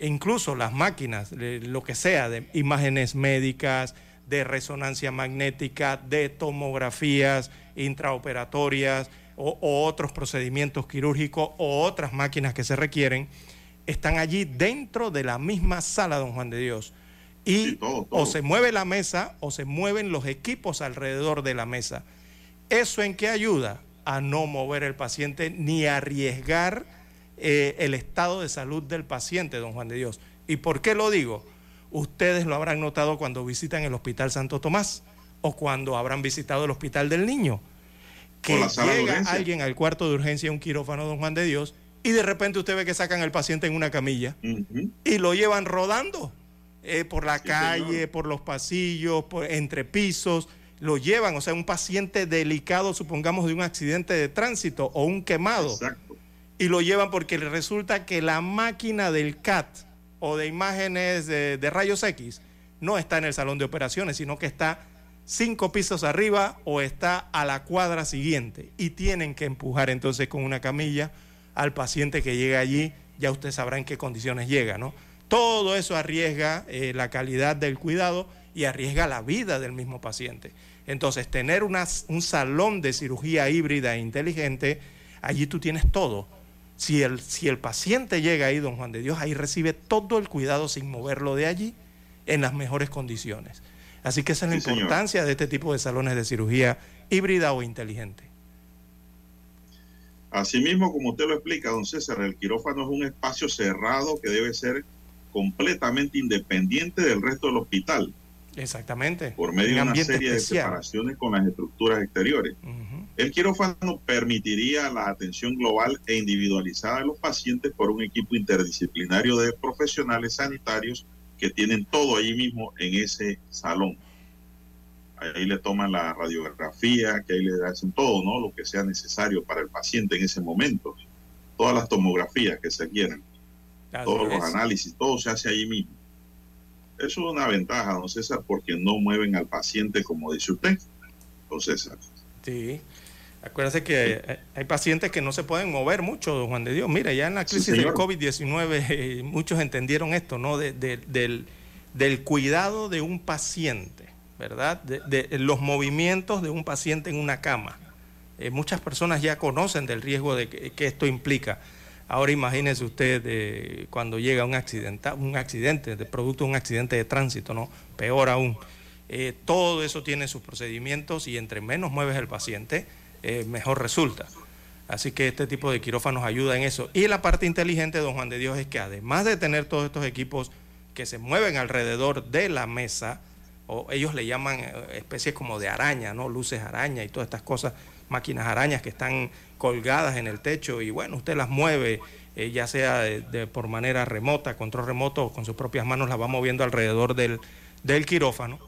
e incluso las máquinas, lo que sea, de imágenes médicas, de resonancia magnética, de tomografías intraoperatorias o, otros procedimientos quirúrgicos o otras máquinas que se requieren, están allí dentro de la misma sala, don Juan de Dios. Y o se mueve la mesa o se mueven los equipos alrededor de la mesa. ¿Eso en qué ayuda? A no mover el paciente ni arriesgar eh, el estado de salud del paciente, don Juan de Dios. ¿Y por qué lo digo? Ustedes lo habrán notado cuando visitan el Hospital Santo Tomás o cuando habrán visitado el Hospital del Niño, que llega alguien al cuarto de urgencia, un quirófano, don Juan de Dios, y de repente usted ve que sacan al paciente en una camilla y lo llevan rodando eh, por la calle, por los pasillos, por, entre pisos, lo llevan, o sea, un paciente delicado, supongamos, de un accidente de tránsito o un quemado. Exacto. Y lo llevan porque resulta que la máquina del CAT o de imágenes de, rayos X no está en el salón de operaciones, sino que está cinco pisos arriba o está a la cuadra siguiente y tienen que empujar entonces con una camilla al paciente que llega allí, ya usted sabrá en qué condiciones llega, ¿no? Todo eso arriesga eh, la calidad del cuidado y arriesga la vida del mismo paciente. Entonces, tener un salón de cirugía híbrida e inteligente, allí tú tienes todo si el, si el paciente llega ahí, don Juan de Dios, ahí recibe todo el cuidado sin moverlo de allí en las mejores condiciones. Así que esa es la importancia de este tipo de salones de cirugía híbrida o inteligente.
Asimismo, como usted lo explica, don César, el quirófano es un espacio cerrado que debe ser completamente independiente del resto del hospital.
Exactamente.
Por medio de una serie de separaciones con las estructuras exteriores. El quirófano permitiría la atención global e individualizada de los pacientes por un equipo interdisciplinario de profesionales sanitarios que tienen todo allí mismo en ese salón. Ahí le toman la radiografía, que ahí le hacen todo, ¿no? Lo que sea necesario para el paciente en ese momento. Todas las tomografías que se quieran, todos los análisis, todo se hace allí mismo. Eso es una ventaja, don César, porque no mueven al paciente como dice usted, don César.
Sí. Acuérdate que hay pacientes que no se pueden mover mucho, don Juan de Dios. Mira, ya en la crisis del COVID-19 eh, muchos entendieron esto, ¿no? del, del, cuidado de un paciente, ¿verdad? De, los movimientos de un paciente en una cama. Eh, muchas personas ya conocen del riesgo de que, esto implica. Ahora imagínese usted eh, cuando llega un accidente, un accidente, de producto de un accidente de tránsito, ¿no? Peor aún. todo eso tiene sus procedimientos y entre menos mueves el paciente, eh, mejor resulta. Así que este tipo de quirófanos ayuda en eso. Y la parte inteligente, don Juan de Dios, es que además de tener todos estos equipos que se mueven alrededor de la mesa, o ellos le llaman eh, especies como de araña, ¿no? Luces araña y todas estas cosas, máquinas arañas que están colgadas en el techo y bueno, usted las mueve, eh, ya sea de, por manera remota, control remoto o con sus propias manos, las va moviendo alrededor del, del quirófano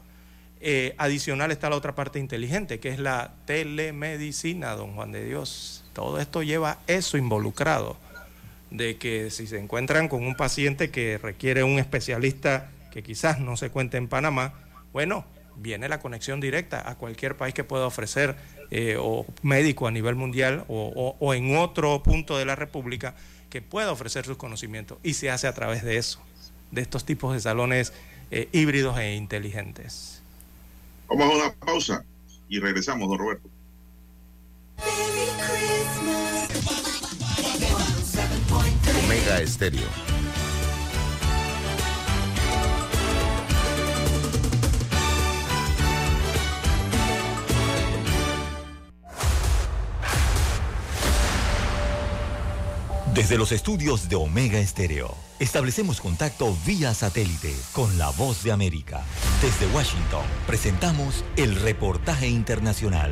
eh, adicional está la otra parte inteligente, que es la telemedicina, don Juan de Dios. Todo esto lleva eso involucrado, de que si se encuentran con un paciente que requiere un especialista que quizás no se cuente en Panamá, bueno, viene la conexión directa a cualquier país que pueda ofrecer eh, o médico a nivel mundial o, en otro punto de la República que pueda ofrecer sus conocimientos y se hace a través de eso, de estos tipos de salones eh, híbridos e inteligentes.
Vamos a una pausa y regresamos, don Roberto.
Omega Estéreo.
Desde los estudios de Omega Estéreo, establecemos contacto vía satélite con la voz de América. Desde Washington, presentamos el reportaje internacional.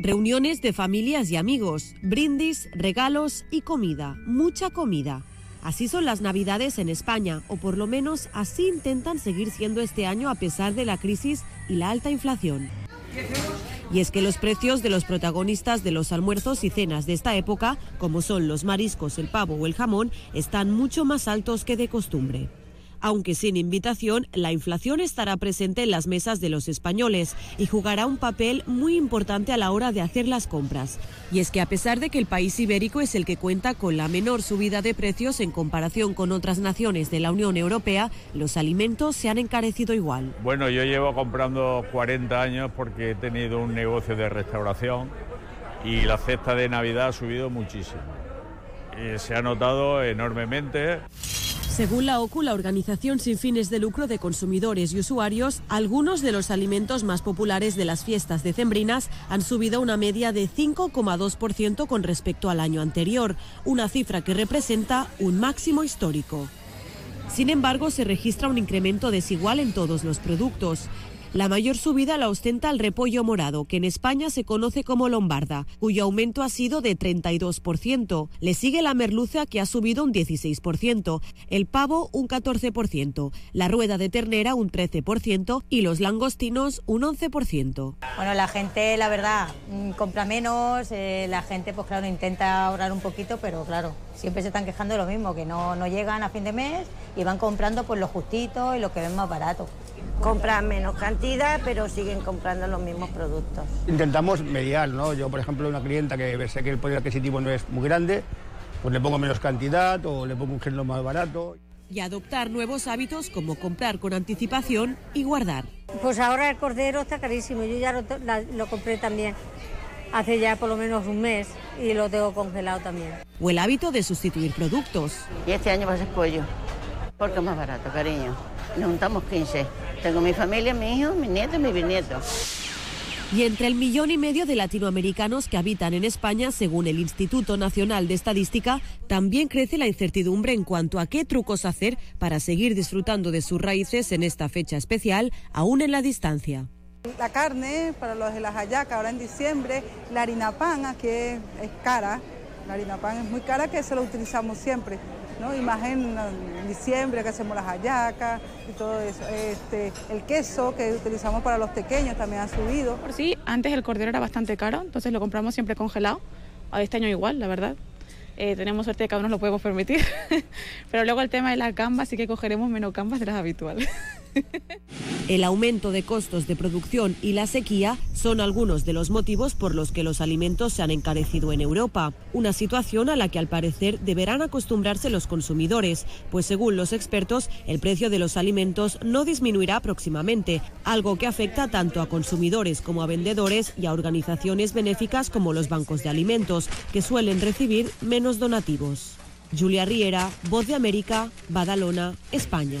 Reuniones de familias y amigos, brindis, regalos y comida, mucha comida. Así son las Navidades en España, o por lo menos así intentan seguir siendo este año a pesar de la crisis y la alta inflación. Y es que los precios de los protagonistas de los almuerzos y cenas de esta época, como son los mariscos, el pavo o el jamón, están mucho más altos que de costumbre. Aunque sin invitación, la inflación estará presente en las mesas de los españoles y jugará un papel muy importante a la hora de hacer las compras. Y es que a pesar de que el país ibérico es el que cuenta con la menor subida de precios en comparación con otras naciones de la Unión Europea, los alimentos se han encarecido igual.
Bueno, yo llevo comprando 40 años porque he tenido un negocio de restauración y la cesta de Navidad ha subido muchísimo. Se ha notado enormemente.
Según la OCU, la organización sin fines de lucro de consumidores y usuarios, algunos de los alimentos más populares de las fiestas decembrinas han subido una media de 5,2% con respecto al año anterior, una cifra que representa un máximo histórico. Sin embargo, se registra un incremento desigual en todos los productos. La mayor subida la ostenta el repollo morado, que en España se conoce como lombarda, cuyo aumento ha sido de 32%. Le sigue la merluza, que ha subido un 16%, el pavo un 14%, la rueda de ternera un 13% y los langostinos un 11%.
Bueno, la gente, la verdad, mm, compra menos, eh, la gente, pues claro, intenta ahorrar un poquito, pero claro, siempre se están quejando de lo mismo, que no, no llegan a fin de mes y van comprando pues lo justito y lo que ven más barato
compran menos cantidad, pero siguen comprando los mismos productos.
Intentamos mediar, ¿no? Yo, por ejemplo, una clienta que sé que el poder adquisitivo no es muy grande, pues le pongo menos cantidad o le pongo un género más barato.
Y adoptar nuevos hábitos como comprar con anticipación y guardar.
Pues ahora el cordero está carísimo, yo ya lo, lo compré también hace ya por lo menos un mes y lo tengo congelado también.
O el hábito de sustituir productos.
Y este año va a ser pollo, porque es más barato, cariño. Nos juntamos 15. Tengo mi familia, mi hijo, mi nieto y mi bisnieto.
Y entre el millón y medio de latinoamericanos que habitan en España, según el Instituto Nacional de Estadística, también crece la incertidumbre en cuanto a qué trucos hacer para seguir disfrutando de sus raíces en esta fecha especial, aún en la distancia.
La carne, para los de las hallacas, ahora en diciembre, la harina pan, aquí es, cara, la harina pan es muy cara que se lo utilizamos siempre. ¿no? Imagen en diciembre que hacemos las hallacas y todo eso. Este, el queso que utilizamos para los pequeños también ha subido.
Por sí, antes el cordero era bastante caro, entonces lo compramos siempre congelado. Este año igual, la verdad. Eh, tenemos suerte de que aún nos lo podemos permitir. [LAUGHS] Pero luego el tema de las gambas sí que cogeremos menos gambas de las habituales. [LAUGHS]
El aumento de costos de producción y la sequía son algunos de los motivos por los que los alimentos se han encarecido en Europa, una situación a la que al parecer deberán acostumbrarse los consumidores, pues según los expertos el precio de los alimentos no disminuirá próximamente, algo que afecta tanto a consumidores como a vendedores y a organizaciones benéficas como los bancos de alimentos, que suelen recibir menos donativos. Julia Riera, Voz de América, Badalona, España.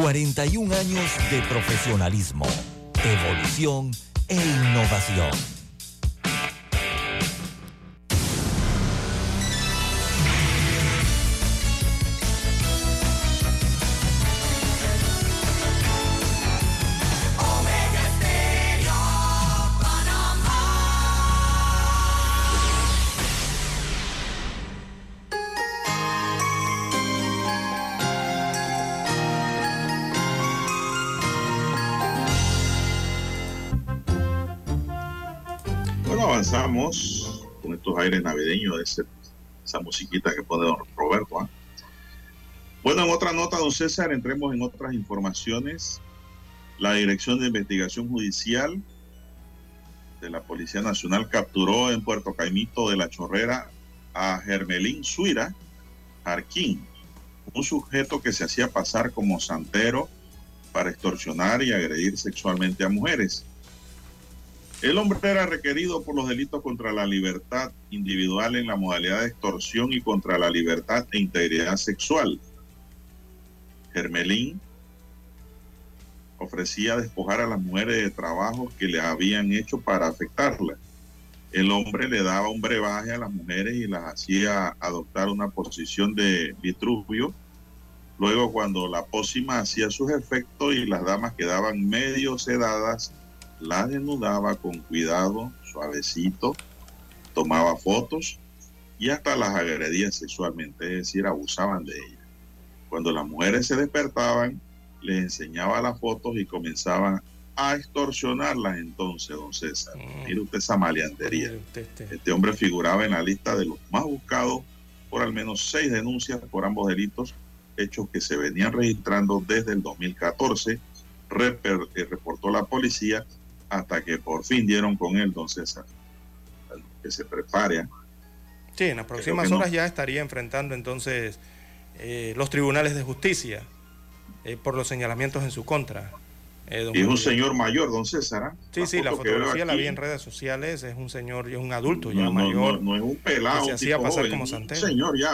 41 años de profesionalismo, evolución e innovación.
Aires navideños de esa musiquita que pone don Roberto. ¿ah? Bueno, en otra nota, don César, entremos en otras informaciones. La Dirección de Investigación Judicial de la Policía Nacional capturó en Puerto Caimito de la Chorrera a Germelín Suira Arquín, un sujeto que se hacía pasar como santero para extorsionar y agredir sexualmente a mujeres. El hombre era requerido por los delitos contra la libertad individual en la modalidad de extorsión y contra la libertad e integridad sexual. Germelín ofrecía despojar a las mujeres de trabajo que le habían hecho para afectarlas. El hombre le daba un brebaje a las mujeres y las hacía adoptar una posición de vitruvio. Luego, cuando la pócima hacía sus efectos y las damas quedaban medio sedadas, las desnudaba con cuidado, suavecito, tomaba fotos y hasta las agredía sexualmente, es decir, abusaban de ellas. Cuando las mujeres se despertaban, les enseñaba las fotos y comenzaban a extorsionarlas entonces, don César. Mire usted esa maleantería. Este hombre figuraba en la lista de los más buscados por al menos seis denuncias por ambos delitos, hechos que se venían registrando desde el 2014, reper- eh, reportó la policía, hasta que por fin dieron con él, don César. Que se prepare.
Sí, en las próximas
no.
horas ya estaría enfrentando entonces eh, los tribunales de justicia eh, por los señalamientos en su contra. eh, don
Y es un señor mayor, don César. ¿ah?
Sí, sí, la
foto
fotografía la vi en redes sociales, es un señor, es un adulto ya
no,
mayor.
no, es un pelado.
que se
un
hacía pasar
joven,
como
un
santero.
señor ya,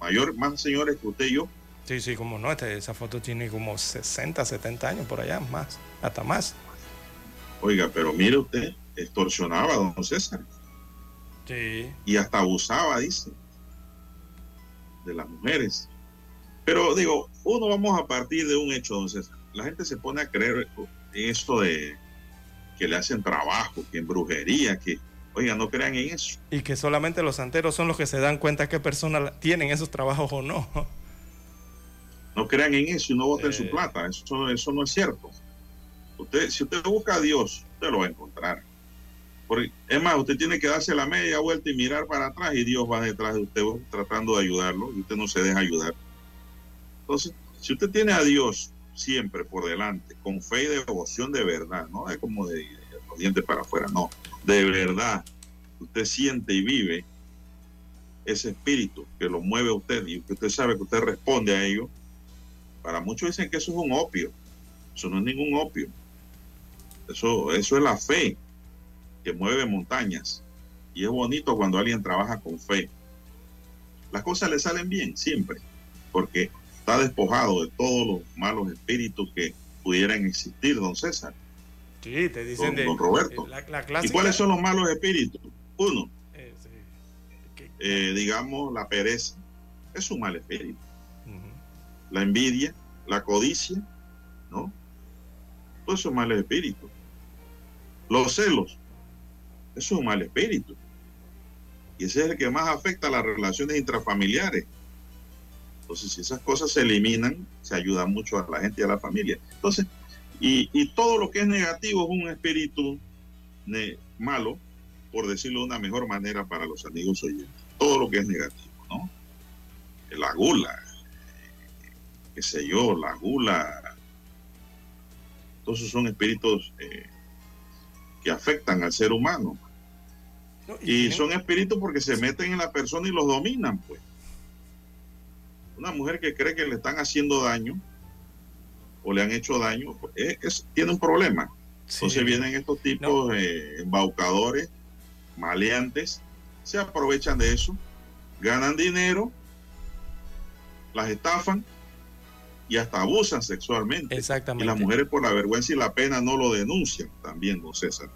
mayor, más señores que usted y yo.
Sí, sí, como no, este- esa foto tiene como 60, 70 años por allá, más, hasta más.
Oiga, pero mire usted, extorsionaba a don César
Sí.
y hasta abusaba, dice, de las mujeres. Pero digo, uno vamos a partir de un hecho, don César. La gente se pone a creer en esto de que le hacen trabajo, que en brujería, que, oiga, no crean en eso.
Y que solamente los santeros son los que se dan cuenta qué personas tienen esos trabajos o no.
No crean en eso y no voten su plata. Eso, eso no es cierto. Usted, si usted busca a Dios, usted lo va a encontrar. Porque, es más, usted tiene que darse la media vuelta y mirar para atrás y Dios va detrás de usted tratando de ayudarlo y usted no se deja ayudar. Entonces, si usted tiene a Dios siempre por delante, con fe y devoción de verdad, no es como de, de los dientes para afuera, no, de verdad, usted siente y vive ese espíritu que lo mueve a usted y que usted sabe que usted responde a ello. Para muchos dicen que eso es un opio. Eso no es ningún opio. Eso, eso es la fe que mueve montañas. Y es bonito cuando alguien trabaja con fe. Las cosas le salen bien siempre, porque está despojado de todos los malos espíritus que pudieran existir, don César.
Sí, te dicen
Don,
de.
don Roberto.
La, la
¿Y cuáles son los malos espíritus? Uno,
Eh, sí.
eh, digamos, la pereza. Es un mal espíritu. La envidia, la codicia, ¿no? Todos esos males espíritus. Los celos, eso es un mal espíritu. Y ese es el que más afecta a las relaciones intrafamiliares. Entonces, si esas cosas se eliminan, se ayuda mucho a la gente y a la familia. Entonces, y, todo lo que es negativo es un espíritu malo, por decirlo de una mejor manera para los amigos oyentes. Todo lo que es negativo, ¿no? La gula, qué sé yo, la gula. Esos son espíritus eh, que afectan al ser humano. Y son espíritus porque se meten en la persona y los dominan, pues. Una mujer que cree que le están haciendo daño o le han hecho daño, pues, es- es- tiene un problema. Entonces vienen estos tipos eh, embaucadores, maleantes, se aprovechan de eso, ganan dinero, las estafan y hasta abusan sexualmente.
Exactamente.
Y las mujeres por la vergüenza y la pena no lo denuncian también, don César.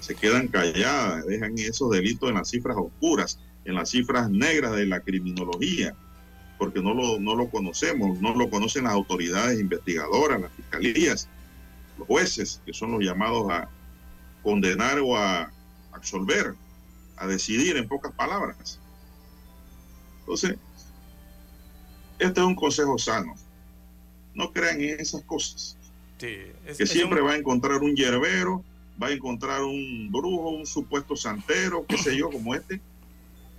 Se quedan calladas, dejan esos delitos en las cifras oscuras, en las cifras negras de la criminología, porque no lo, no lo conocemos, no lo conocen las autoridades investigadoras, las fiscalías, los jueces, que son los llamados a condenar o a absolver, a decidir en pocas palabras. Entonces, este es un consejo sano. No crean en esas cosas.
Sí, es-
que
es
siempre
un-
va a encontrar un hierbero, va a encontrar un brujo, un supuesto santero, qué sé yo, como este.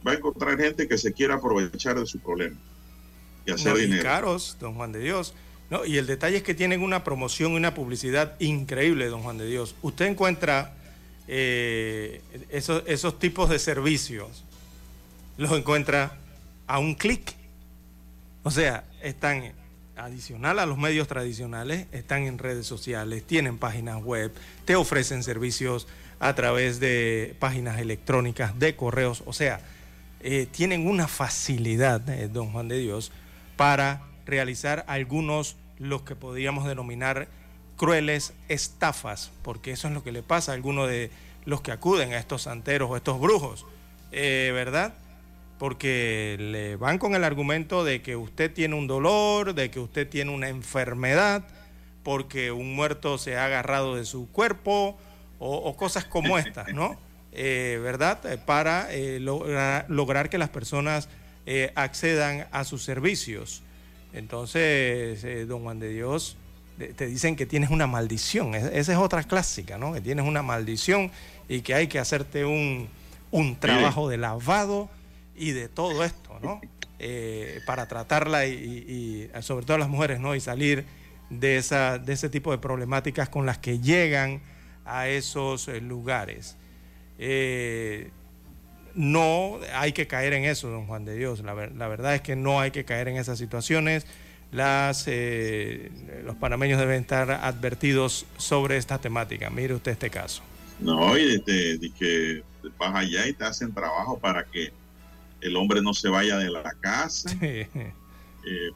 Va a encontrar gente que se quiera aprovechar de su problema y hacer
No, y
dinero.
caros, don Juan de Dios. No, y el detalle es que tienen una promoción y una publicidad increíble, don Juan de Dios. Usted encuentra eh, esos, esos tipos de servicios, los encuentra a un clic. O sea, están adicional a los medios tradicionales, están en redes sociales, tienen páginas web, te ofrecen servicios a través de páginas electrónicas, de correos, o sea, eh, tienen una facilidad, eh, don Juan de Dios, para realizar algunos, los que podríamos denominar crueles estafas, porque eso es lo que le pasa a algunos de los que acuden a estos santeros o estos brujos, eh, ¿verdad? Porque le van con el argumento de que usted tiene un dolor, de que usted tiene una enfermedad, porque un muerto se ha agarrado de su cuerpo o, cosas como [LAUGHS] estas, ¿no? ¿Verdad? Para lograr que las personas accedan a sus servicios. Entonces, eh, don Juan de Dios, te dicen que tienes una maldición. Esa es otra clásica, ¿no? Que tienes una maldición y que hay que hacerte un, trabajo de lavado y de todo esto, ¿no? Eh, para tratarla y, sobre todo las mujeres, ¿no? Y salir de, esa, de ese tipo de problemáticas con las que llegan a esos eh, lugares no hay que caer en eso, don Juan de Dios. La, verdad es que no hay que caer en esas situaciones. Las, eh, los panameños deben estar advertidos sobre esta temática. Mire usted este caso.
No, y de, que vas allá y te hacen trabajo para que el hombre no se vaya de la casa, eh,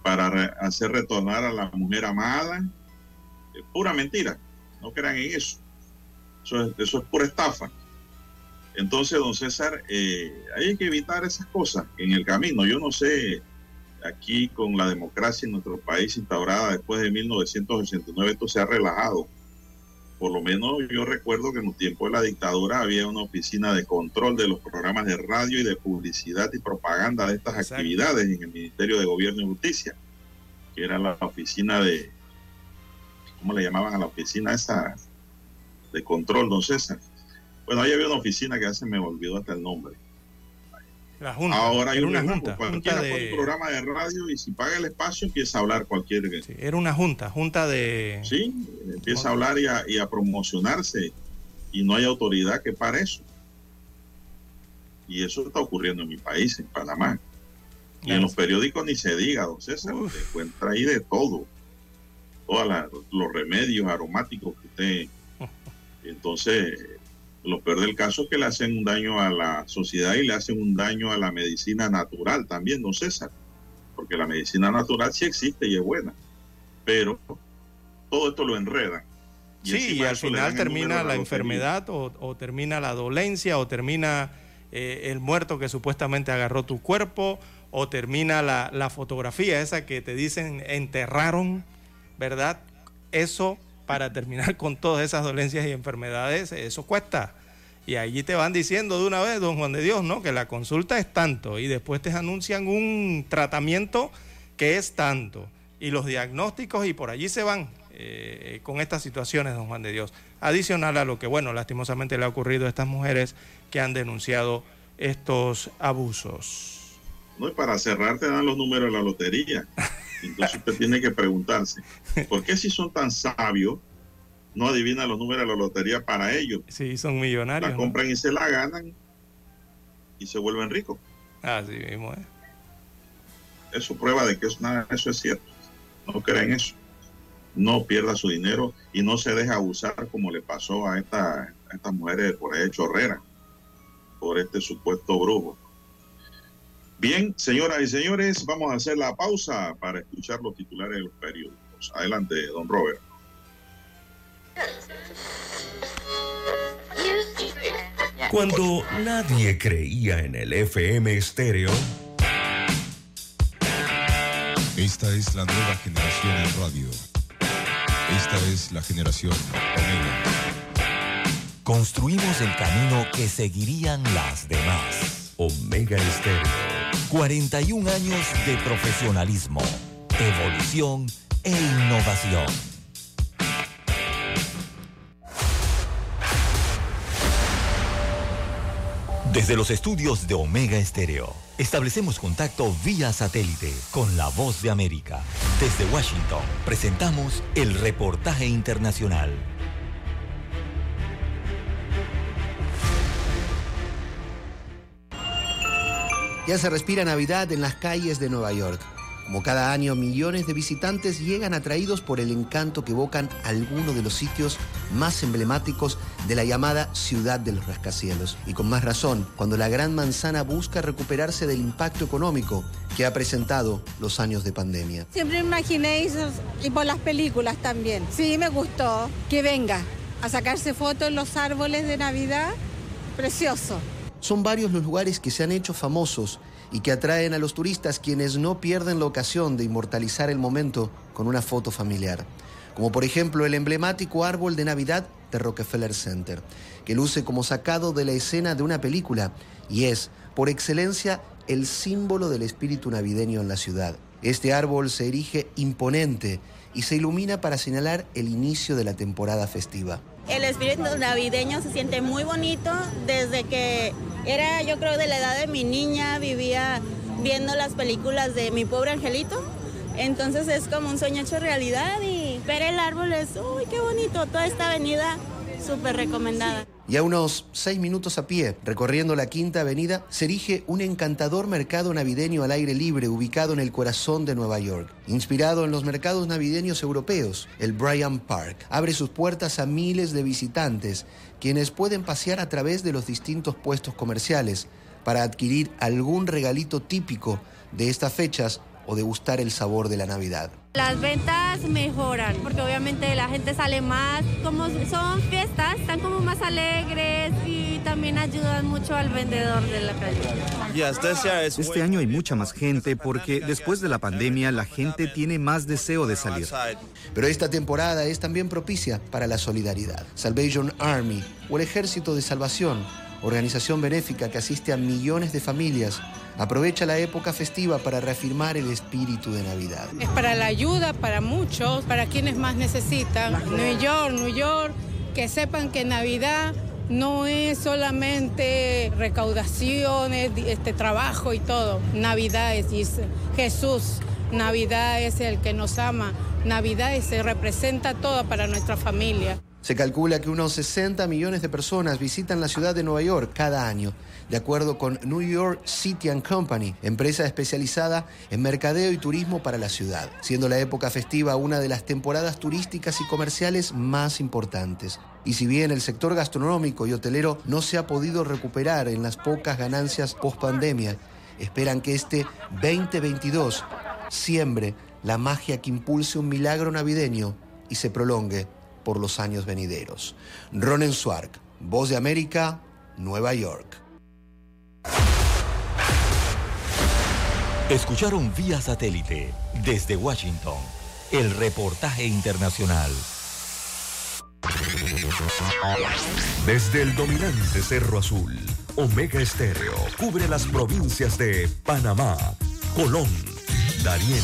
para hacer retornar a la mujer amada. pura mentira. No crean en eso. Eso eso es pura estafa. Entonces, don César, eh, hay que evitar esas cosas en el camino. Yo no sé, aquí con la democracia en nuestro país instaurada después de 1989, esto se ha relajado. Por lo menos yo recuerdo que en un tiempo de la dictadura había una oficina de control de los programas de radio y de publicidad y propaganda de estas actividades en el Ministerio de Gobierno y Justicia, que era la oficina de, ¿cómo le llamaban a la oficina esa de control, don César? Bueno, ahí había una oficina que hace me olvidó hasta el nombre.
La junta.
Ahora hay
una junta.
Cualquiera de... un programa de radio y si paga el espacio empieza a hablar cualquier.
Sí, era una junta, junta de.
Sí, empieza a hablar y a, y a, promocionarse y no hay autoridad que para eso. Y eso está ocurriendo en mi país, en Panamá. Y en los periódicos ni se diga, don César, se encuentra ahí de todo. Todos los remedios aromáticos que usted. [LAUGHS] Entonces, lo peor del caso es que le hacen un daño a la sociedad y le hacen un daño a la medicina natural también, don César. Porque la medicina natural sí existe y es buena. Pero todo esto lo enreda.
Y sí, y al final termina la, enfermedad o, termina la dolencia o termina eh, el muerto que supuestamente agarró tu cuerpo o termina la, la fotografía esa que te dicen enterraron, ¿verdad? Eso para terminar [LAUGHS] con todas esas dolencias y enfermedades, eso cuesta. Y allí te van diciendo de una vez, don Juan de Dios, ¿no? Que la consulta es tanto y después te anuncian un tratamiento que es tanto. Y los diagnósticos y por allí se van eh, con estas situaciones, don Juan de Dios. Adicional a lo que, bueno, lastimosamente le ha ocurrido a estas mujeres que han denunciado estos abusos.
No, y para cerrar te dan los números de la lotería. [LAUGHS] Entonces usted tiene que preguntarse, ¿por qué si son tan sabios no adivinan los números de la lotería para ellos?
Sí, son millonarios.
La compran y se la ganan y se vuelven ricos.
Así mismo es.
Eso prueba de que eso, nada, eso es cierto. No creen eso. No pierda su dinero y no se deja abusar como le pasó a, esta, a estas mujeres por ahí chorrera, por este supuesto brujo. Bien, señoras y señores, vamos a hacer la pausa para escuchar los titulares de los periódicos. Adelante, don Robert.
Cuando nadie creía en el FM estéreo.
Esta es la nueva generación en radio. Esta es la generación Omega.
Construimos el camino que seguirían las demás.
Omega Estéreo
41 años de profesionalismo, evolución e innovación. Desde los estudios de Omega Estéreo, establecemos contacto vía satélite con la voz de América. Desde Washington presentamos el reportaje internacional.
Ya se respira Navidad en las calles de Nueva York. Como cada año, millones de visitantes llegan atraídos por el encanto que evocan algunos de los sitios más emblemáticos de la llamada ciudad de los rascacielos. Y con más razón, cuando la Gran Manzana busca recuperarse del impacto económico que ha presentado los años de pandemia.
Siempre imaginé eso y por las películas también. Sí, me gustó que venga a sacarse fotos en los árboles de Navidad. Precioso.
Son varios los lugares que se han hecho famosos y que atraen a los turistas quienes no pierden la ocasión de inmortalizar el momento con una foto familiar. Como por ejemplo el emblemático árbol de Navidad de Rockefeller Center, que luce como sacado de la escena de una película y es, por excelencia, el símbolo del espíritu navideño en la ciudad. Este árbol se erige imponente y se ilumina para señalar el inicio de la temporada festiva.
El espíritu navideño se siente muy bonito desde que era, yo creo, de la edad de mi niña, vivía viendo las películas de Mi pobre angelito. Entonces es como un sueño hecho realidad y ver el árbol es, uy, qué bonito, toda esta avenida súper recomendada.
Y a unos seis minutos a pie, recorriendo la Quinta Avenida, se erige un encantador mercado navideño al aire libre ubicado en el corazón de Nueva York. Inspirado en los mercados navideños europeos, el Bryant Park abre sus puertas a miles de visitantes, quienes pueden pasear a través de los distintos puestos comerciales para adquirir algún regalito típico de estas fechas o degustar el sabor de la Navidad.
Las ventas mejoran porque obviamente la gente sale más, como son fiestas, están como más alegres y también ayudan mucho al vendedor de la calle.
Este año hay mucha más gente porque después de la pandemia la gente tiene más deseo de salir.
Pero esta temporada es también propicia para la solidaridad. Salvation Army o el Ejército de Salvación, organización benéfica que asiste a millones de familias aprovecha la época festiva para reafirmar el espíritu de Navidad.
Es para la ayuda, para muchos, para quienes más necesitan. New York, New York, que sepan que Navidad no es solamente recaudaciones, este trabajo y todo. Navidad es Jesús. Navidad es el que nos ama. Navidad se representa todo para nuestra familia.
Se calcula que unos 60 millones de personas visitan la ciudad de Nueva York cada año, de acuerdo con New York City and Company, empresa especializada en mercadeo y turismo para la ciudad, siendo la época festiva una de las temporadas turísticas y comerciales más importantes. Y si bien el sector gastronómico y hotelero no se ha podido recuperar en las pocas ganancias post pandemia, esperan que este 2022 siembre la magia que impulse un milagro navideño y se prolongue por los años venideros. Ronen Swark, Voz de América, Nueva York.
Escucharon vía satélite desde Washington el reportaje internacional.
Desde el dominante Cerro Azul, Omega Estéreo cubre las provincias de Panamá, Colón, Darién,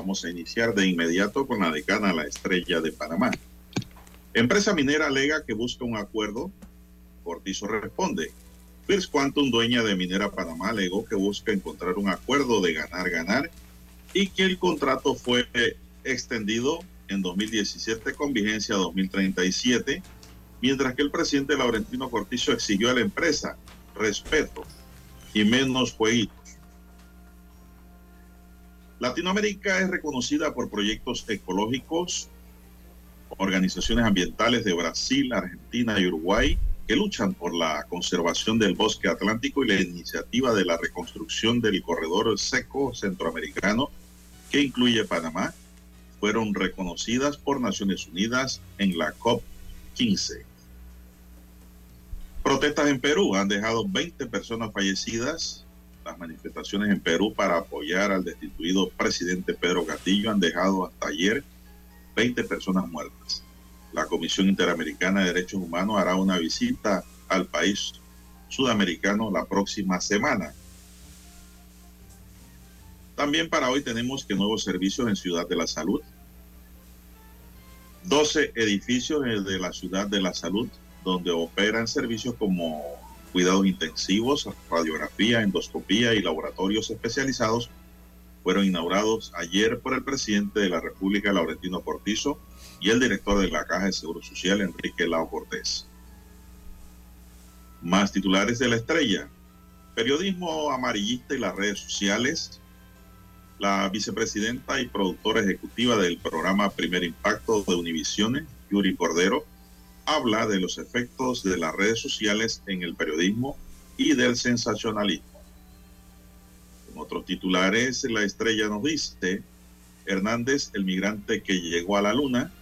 Vamos a iniciar de inmediato con la decana La Estrella de Panamá. Empresa minera alega que busca un acuerdo Cortizo responde. First Quantum, dueña de Minera Panamá, alegó que busca encontrar un acuerdo de ganar-ganar y que el contrato fue extendido en 2017 con vigencia 2037, mientras que el presidente Laurentino Cortizo exigió a la empresa respeto y menos jueguitos. Latinoamérica es reconocida por proyectos ecológicos, organizaciones ambientales de Brasil, Argentina y Uruguay que luchan por la conservación del bosque atlántico y la iniciativa de la reconstrucción del corredor seco centroamericano que incluye Panamá, fueron reconocidas por Naciones Unidas en la COP15. Protestas en Perú han dejado 20 personas fallecidas. Las manifestaciones en Perú para apoyar al destituido presidente Pedro Castillo han dejado hasta ayer 20 personas muertas. La Comisión Interamericana de Derechos Humanos hará una visita al país sudamericano la próxima semana. También para hoy tenemos que nuevos servicios en Ciudad de la Salud. 12 edificios de la Ciudad de la Salud donde operan servicios como cuidados intensivos, radiografía, endoscopía y laboratorios especializados fueron inaugurados ayer por el presidente de la República, Laurentino Cortizo, y el director de la Caja de Seguro Social, Enrique Lao Cortés. Más titulares de la estrella. Periodismo amarillista y las redes sociales. La vicepresidenta y productora ejecutiva del programa Primer Impacto de Univisiones, Yuri Cordero, habla de los efectos de las redes sociales en el periodismo y del sensacionalismo. En otros titulares, la estrella nos dice, Hernández, el migrante que llegó a la luna.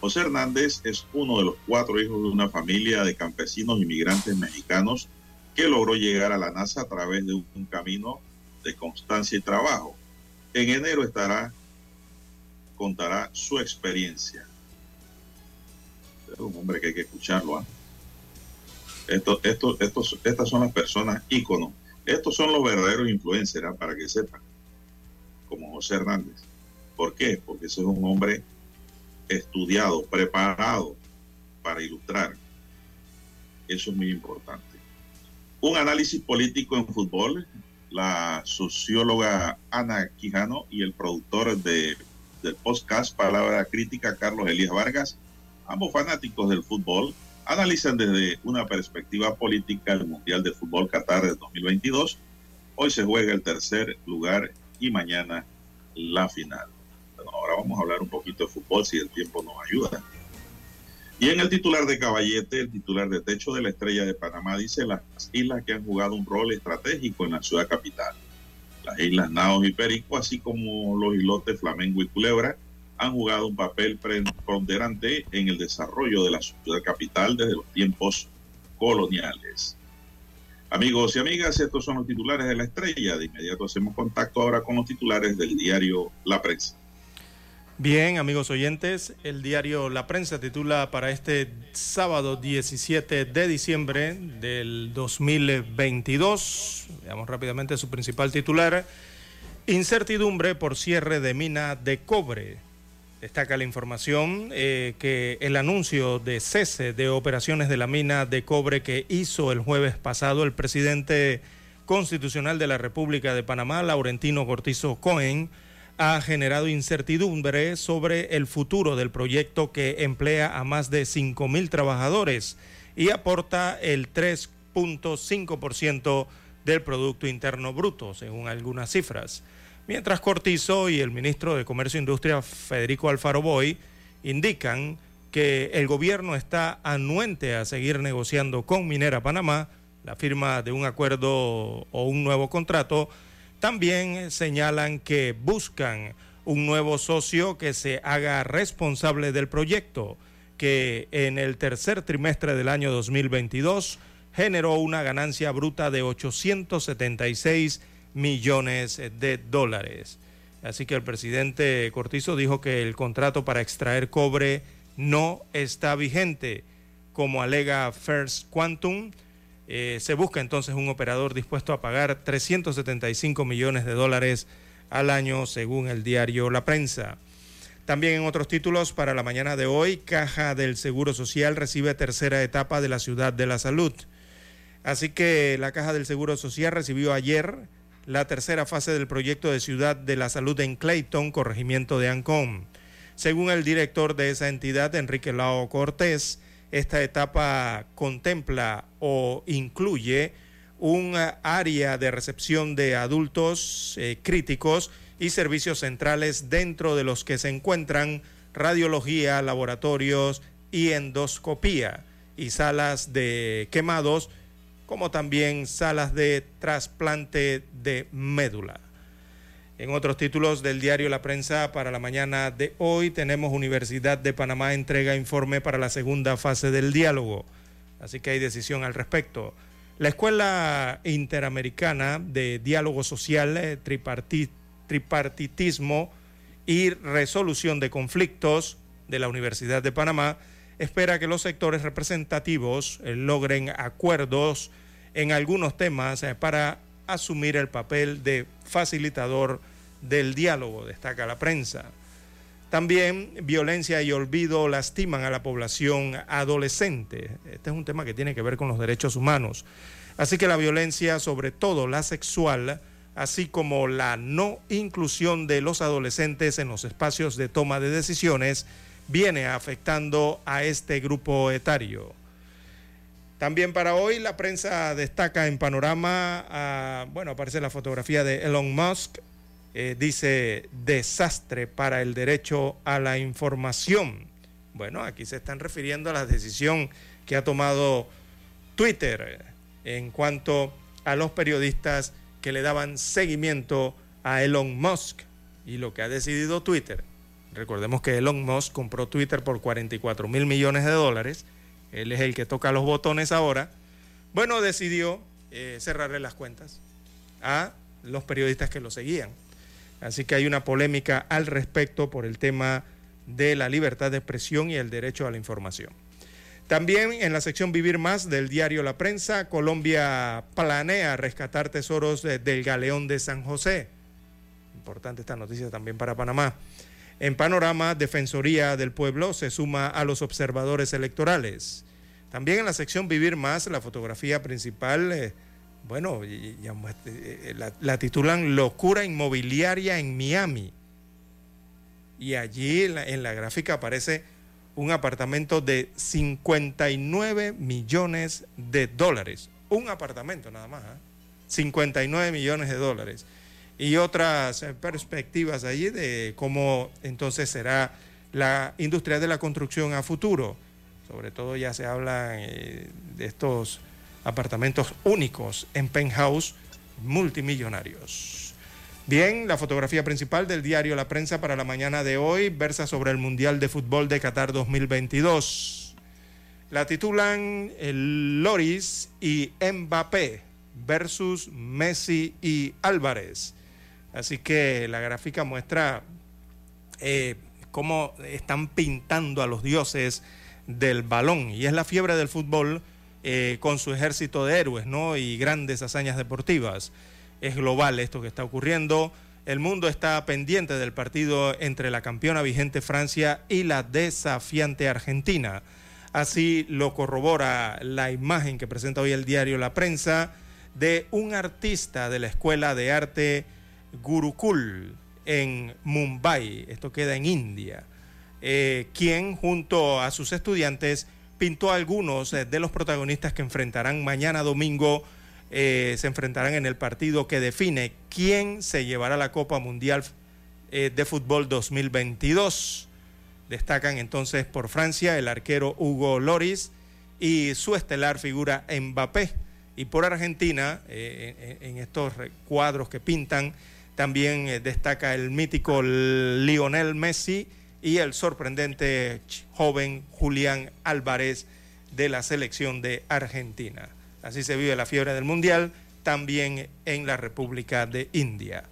José Hernández es uno de los cuatro hijos de una familia de campesinos inmigrantes mexicanos que logró llegar a la NASA a través de un camino de constancia y trabajo. En enero estará, contará su experiencia. Es un hombre que hay que escucharlo. ¿ah? Esto, esto, estos, estas son las personas íconos estos son los verdaderos influencers, ¿ah? para que sepan, como José Hernández. ¿Por qué? Porque ese es un hombre estudiado, preparado para ilustrar. Eso es muy importante. Un análisis político en fútbol. La socióloga Ana Quijano y el productor de, del podcast Palabra Crítica, Carlos Elías Vargas, ambos fanáticos del fútbol, analizan desde una perspectiva política el Mundial de Fútbol Qatar de 2022. Hoy se juega el tercer lugar y mañana la final. Ahora vamos a hablar un poquito de fútbol si el tiempo nos ayuda. Y en el titular de Caballete, el titular de Techo de la Estrella de Panamá dice las islas que han jugado un rol estratégico en la ciudad capital. Las islas Naos y Perico, así como los islotes Flamengo y Culebra, han jugado un papel preponderante en el desarrollo de la ciudad capital desde los tiempos coloniales. Amigos y amigas, estos son los titulares de la estrella. De inmediato hacemos contacto ahora con los titulares del diario La Prensa.
Bien, amigos oyentes, el diario La Prensa titula para este sábado 17 de diciembre del 2022. Veamos rápidamente su principal titular. Incertidumbre por cierre de mina de cobre. Destaca la información eh, que el anuncio de cese de operaciones de la mina de cobre que hizo el jueves pasado el presidente constitucional de la República de Panamá, Laurentino Cortizo Cohen, ha generado incertidumbre sobre el futuro del proyecto que emplea a más de 5 mil trabajadores y aporta el 3.5% del Producto Interno Bruto, según algunas cifras mientras Cortizo y el ministro de Comercio e Industria, Federico Alfaro Boy, indican que el gobierno está anuente a seguir negociando con Minera Panamá la firma de un acuerdo o un nuevo contrato. También señalan que buscan un nuevo socio que se haga responsable del proyecto, que en el tercer trimestre del año 2022 generó una ganancia bruta de 876 millones de dólares. Así que el presidente Cortizo dijo que el contrato para extraer cobre no está vigente, como alega First Quantum. Eh, se busca entonces un operador dispuesto a pagar 375 millones de dólares al año, según el diario La Prensa. También en otros títulos para la mañana de hoy, Caja del Seguro Social recibe tercera etapa de la Ciudad de la Salud. Así que la Caja del Seguro Social recibió ayer la tercera fase del proyecto de Ciudad de la Salud en Clayton, corregimiento de Ancón. Según el director de esa entidad, Enrique Lao Cortés, esta etapa contempla o incluye un área de recepción de adultos eh, críticos y servicios centrales dentro de los que se encuentran radiología, laboratorios y endoscopía y salas de quemados, como también salas de trasplante de médula. En otros títulos del diario La Prensa para la mañana de hoy tenemos Universidad de Panamá entrega informe para la segunda fase del diálogo, así que hay decisión al respecto. La Escuela Interamericana de Diálogo Social, eh, Tripartitismo y Resolución de Conflictos de la Universidad de Panamá espera que los sectores representativos eh, logren acuerdos en algunos temas eh, para asumir el papel de facilitador del diálogo, destaca la prensa. También violencia y olvido lastiman a la población adolescente. Este es un tema que tiene que ver con los derechos humanos. Así que la violencia, sobre todo la sexual, así como la no inclusión de los adolescentes en los espacios de toma de decisiones, viene afectando a este grupo etario. También para hoy la prensa destaca en panorama, ah, bueno, aparece la fotografía de Elon Musk, eh, dice desastre para el derecho a la información. Bueno, aquí se están refiriendo a la decisión que ha tomado Twitter en cuanto a los periodistas que le daban seguimiento a Elon Musk y lo que ha decidido Twitter. Recordemos que Elon Musk compró Twitter por 44 mil millones de dólares él es el que toca los botones ahora, bueno, decidió eh, cerrarle las cuentas a los periodistas que lo seguían. Así que hay una polémica al respecto por el tema de la libertad de expresión y el derecho a la información. También en la sección Vivir Más del diario La Prensa, Colombia planea rescatar tesoros del galeón de San José. Importante esta noticia también para Panamá. En Panorama, Defensoría del Pueblo se suma a los observadores electorales. También en la sección Vivir Más, la fotografía principal, eh, bueno, eh, eh, la, titulan Locura Inmobiliaria en Miami. Y allí en la, gráfica aparece un apartamento de 59 millones de dólares. Un apartamento nada más. 59 millones de dólares y otras eh, perspectivas allí de cómo entonces será la industria de la construcción a futuro. Sobre todo ya se habla eh, de estos apartamentos únicos en penthouse multimillonarios. Bien, la fotografía principal del diario La Prensa para la mañana de hoy versa sobre el Mundial de Fútbol de Qatar 2022. La titulan el Loris y Mbappé versus Messi y Álvarez. Así que la gráfica muestra eh, cómo están pintando a los dioses del balón. Y es la fiebre del fútbol eh, con su ejército de héroes ¿no? y grandes hazañas deportivas. Es global esto que está ocurriendo. El mundo está pendiente del partido entre la campeona vigente Francia y la desafiante Argentina. Así lo corrobora la imagen que presenta hoy el diario La Prensa de un artista de la Escuela de Arte Gurukul en Mumbai, esto queda en India, eh, quien junto a sus estudiantes pintó algunos eh, de los protagonistas que enfrentarán mañana domingo, eh, se enfrentarán en el partido que define quién se llevará la Copa Mundial de Fútbol 2022. Destacan entonces por Francia el arquero Hugo Loris y su estelar figura Mbappé. Y por Argentina, en estos cuadros que pintan, también eh, destaca el mítico Lionel Messi y el sorprendente joven Julián Álvarez de la selección de Argentina. Así se vive la fiebre del Mundial también en la República de India.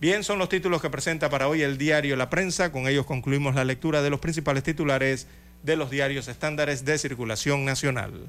Bien, son los títulos que presenta para hoy el diario La Prensa. Con ellos concluimos la lectura de los principales titulares de los diarios estándares de circulación nacional.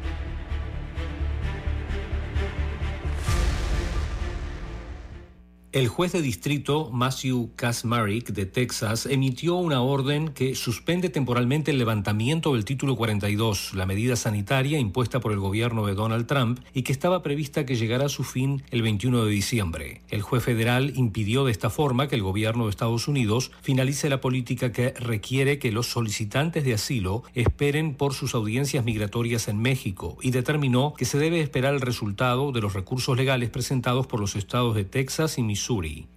El juez de distrito Matthew Kasmarek de Texas emitió una orden que suspende temporalmente el levantamiento del título 42, la medida sanitaria impuesta por el gobierno de Donald Trump y que estaba prevista que llegara a su fin el 21 de diciembre. El juez federal impidió de esta forma que el gobierno de Estados Unidos finalice la política que requiere que los solicitantes de asilo esperen por sus audiencias migratorias en México y determinó que se debe esperar el resultado de los recursos legales presentados por los estados de Texas y Missouri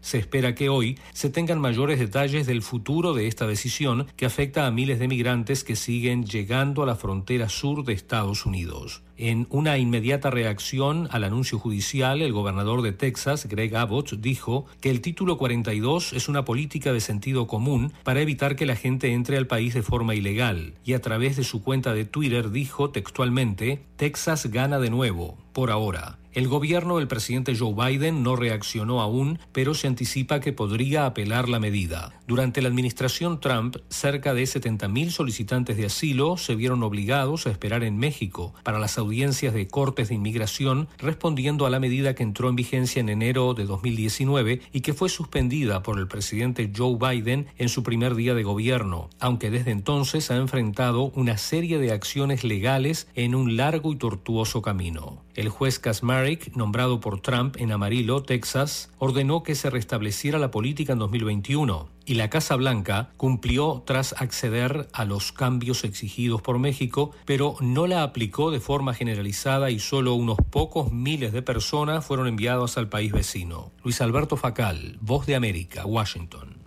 se espera que hoy se tengan mayores detalles del futuro de esta decisión que afecta a miles de migrantes que siguen llegando a la frontera sur de Estados Unidos. En una inmediata reacción al anuncio judicial, el gobernador de Texas, Greg Abbott, dijo que el título 42 es una política de sentido común para evitar que la gente entre al país de forma ilegal, y a través de su cuenta de Twitter dijo textualmente, Texas gana de nuevo, por ahora. El gobierno del presidente Joe Biden no reaccionó aún, pero se anticipa que podría apelar la medida. Durante la administración Trump, cerca de 70.000 solicitantes de asilo se vieron obligados a esperar en México para las audiencias de cortes de inmigración, respondiendo a la medida que entró en vigencia en enero de 2019 y que fue suspendida por el presidente Joe Biden en su primer día de gobierno, aunque desde entonces ha enfrentado una serie de acciones legales en un largo y tortuoso camino. El juez Kasmarek, nombrado por Trump en Amarillo, Texas, ordenó que se restableciera la política en 2021 y la Casa Blanca cumplió tras acceder a los cambios exigidos por México, pero no la aplicó de forma generalizada y solo unos pocos miles de personas fueron enviados al país vecino. Luis Alberto Facal, Voz de América, Washington.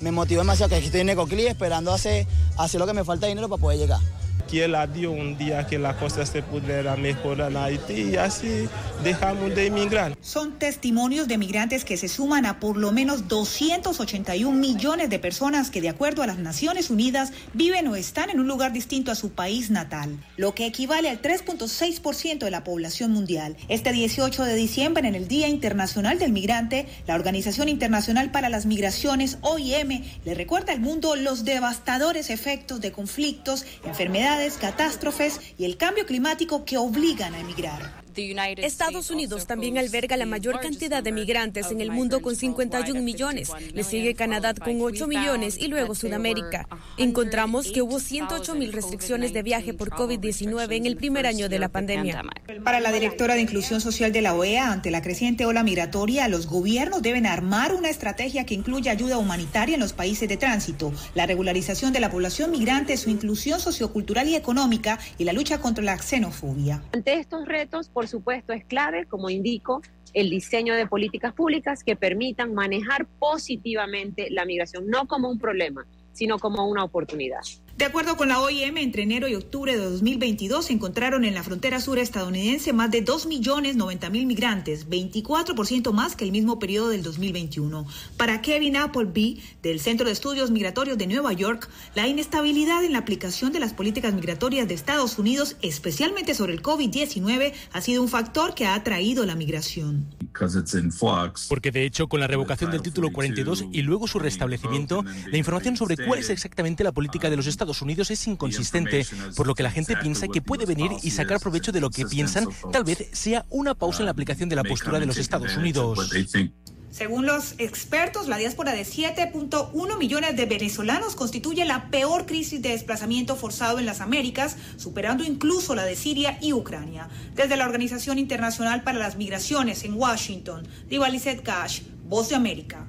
Me motivó demasiado que aquí estoy en Ecoclí esperando hacer, hacer lo que me falta dinero para poder llegar
que él dio un día que la cosa se pudiera mejorar en Haití y así dejamos de emigrar.
Son testimonios de migrantes que se suman a por lo menos 281 millones de personas que de acuerdo a las Naciones Unidas viven o están en un lugar distinto a su país natal, lo que equivale al 3.6% de la población mundial. Este 18 de diciembre, en el Día Internacional del Migrante, la Organización Internacional para las Migraciones, OIM, le recuerda al mundo los devastadores efectos de conflictos, enfermedades, catástrofes y el cambio climático que obligan a emigrar.
Estados Unidos también alberga la mayor cantidad de migrantes en el mundo con 51 millones. Le sigue Canadá con 8 millones y luego Sudamérica. Encontramos que hubo 108 mil restricciones de viaje por COVID-19 en el primer año de la pandemia.
Para la directora de Inclusión Social de la OEA, ante la creciente ola migratoria, los gobiernos deben armar una estrategia que incluya ayuda humanitaria en los países de tránsito, la regularización de la población migrante, su inclusión sociocultural y económica y la lucha contra la xenofobia.
Ante estos retos, por supuesto, es clave, como indico, el diseño de políticas públicas que permitan manejar positivamente la migración, no como un problema, sino como una oportunidad.
De acuerdo con la OIM, entre enero y octubre de 2022 se encontraron en la frontera sur estadounidense más de 2.090.000 migrantes, 24% más que el mismo periodo del 2021. Para Kevin Appleby, del Centro de Estudios Migratorios de Nueva York, la inestabilidad en la aplicación de las políticas migratorias de Estados Unidos, especialmente sobre el COVID-19, ha sido un factor que ha atraído la migración.
Porque de hecho, con la revocación del título 42 y luego su restablecimiento, la información sobre cuál es exactamente la política de los Estados Unidos es inconsistente, por lo que la gente piensa que puede venir y sacar provecho de lo que piensan, tal vez sea una pausa en la aplicación de la postura de los Estados Unidos.
Según los expertos, la diáspora de 7.1 millones de venezolanos constituye la peor crisis de desplazamiento forzado en las Américas, superando incluso la de Siria y Ucrania. Desde la Organización Internacional para las Migraciones en Washington, Divalicet Cash, Voz de América.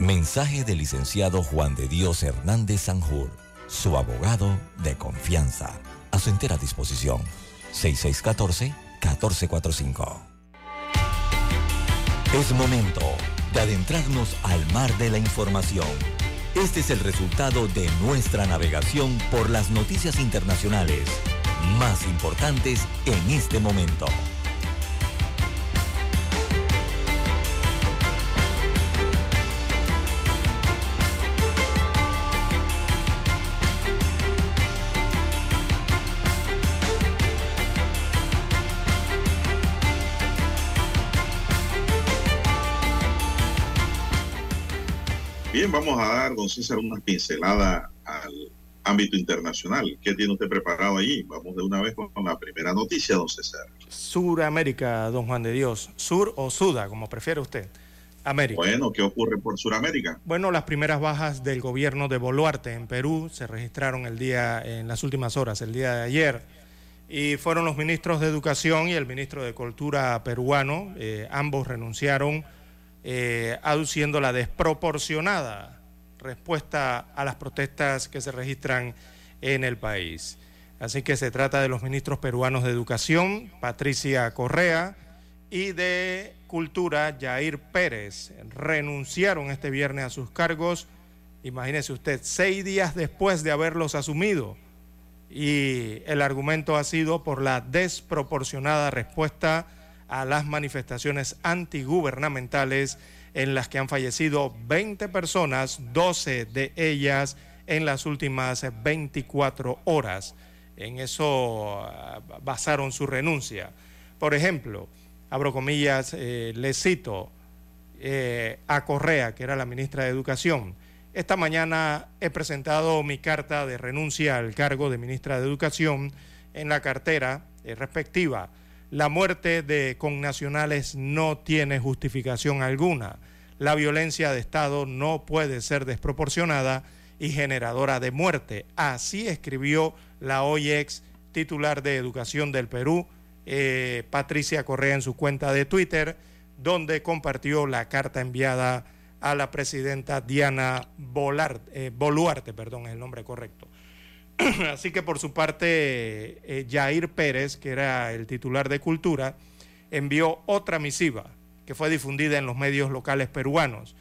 Mensaje del licenciado Juan de Dios Hernández Sanjur, su abogado de confianza. A su entera disposición. 6614-1445. Es momento de adentrarnos al mar de la información. Este es el resultado de nuestra navegación por las noticias internacionales más importantes en este momento.
Bien, vamos a dar, don César, una pincelada al ámbito internacional. ¿Qué tiene usted preparado allí? Vamos de una vez con la primera noticia, don César.
Suramérica, don Juan de Dios. Sur o Suda, como prefiere usted. América.
Bueno, ¿qué ocurre por Suramérica?
Bueno, las primeras bajas del gobierno de Boluarte en Perú se registraron el día, en las últimas horas, el día de ayer. Y fueron los ministros de Educación y el ministro de Cultura peruano. Eh, ambos renunciaron eh, aduciendo la desproporcionada respuesta a las protestas que se registran en el país. Así que se trata de los ministros peruanos de Educación, Patricia Correa, y de Cultura, Jair Pérez. Renunciaron este viernes a sus cargos, imagínese usted, seis días después de haberlos asumido. Y el argumento ha sido por la desproporcionada respuesta a las manifestaciones antigubernamentales en las que han fallecido 20 personas, 12 de ellas en las últimas 24 horas. En eso ah, basaron su renuncia. Por ejemplo, abro comillas, eh, le cito eh, a Correa, que era la ministra de Educación. Esta mañana he presentado mi carta de renuncia al cargo de ministra de Educación en la cartera eh, respectiva la muerte de connacionales no tiene justificación alguna. La violencia de Estado no puede ser desproporcionada y generadora de muerte. Así escribió la OIEX titular de Educación del Perú, eh, Patricia Correa, en su cuenta de Twitter, donde compartió la carta enviada a la presidenta Diana eh, Boluarte, perdón, es el nombre correcto. [CLEARS THROAT] Así que por su parte, eh, Jair Pérez, que era el titular de Cultura, envió otra misiva que fue difundida en los medios locales peruanos,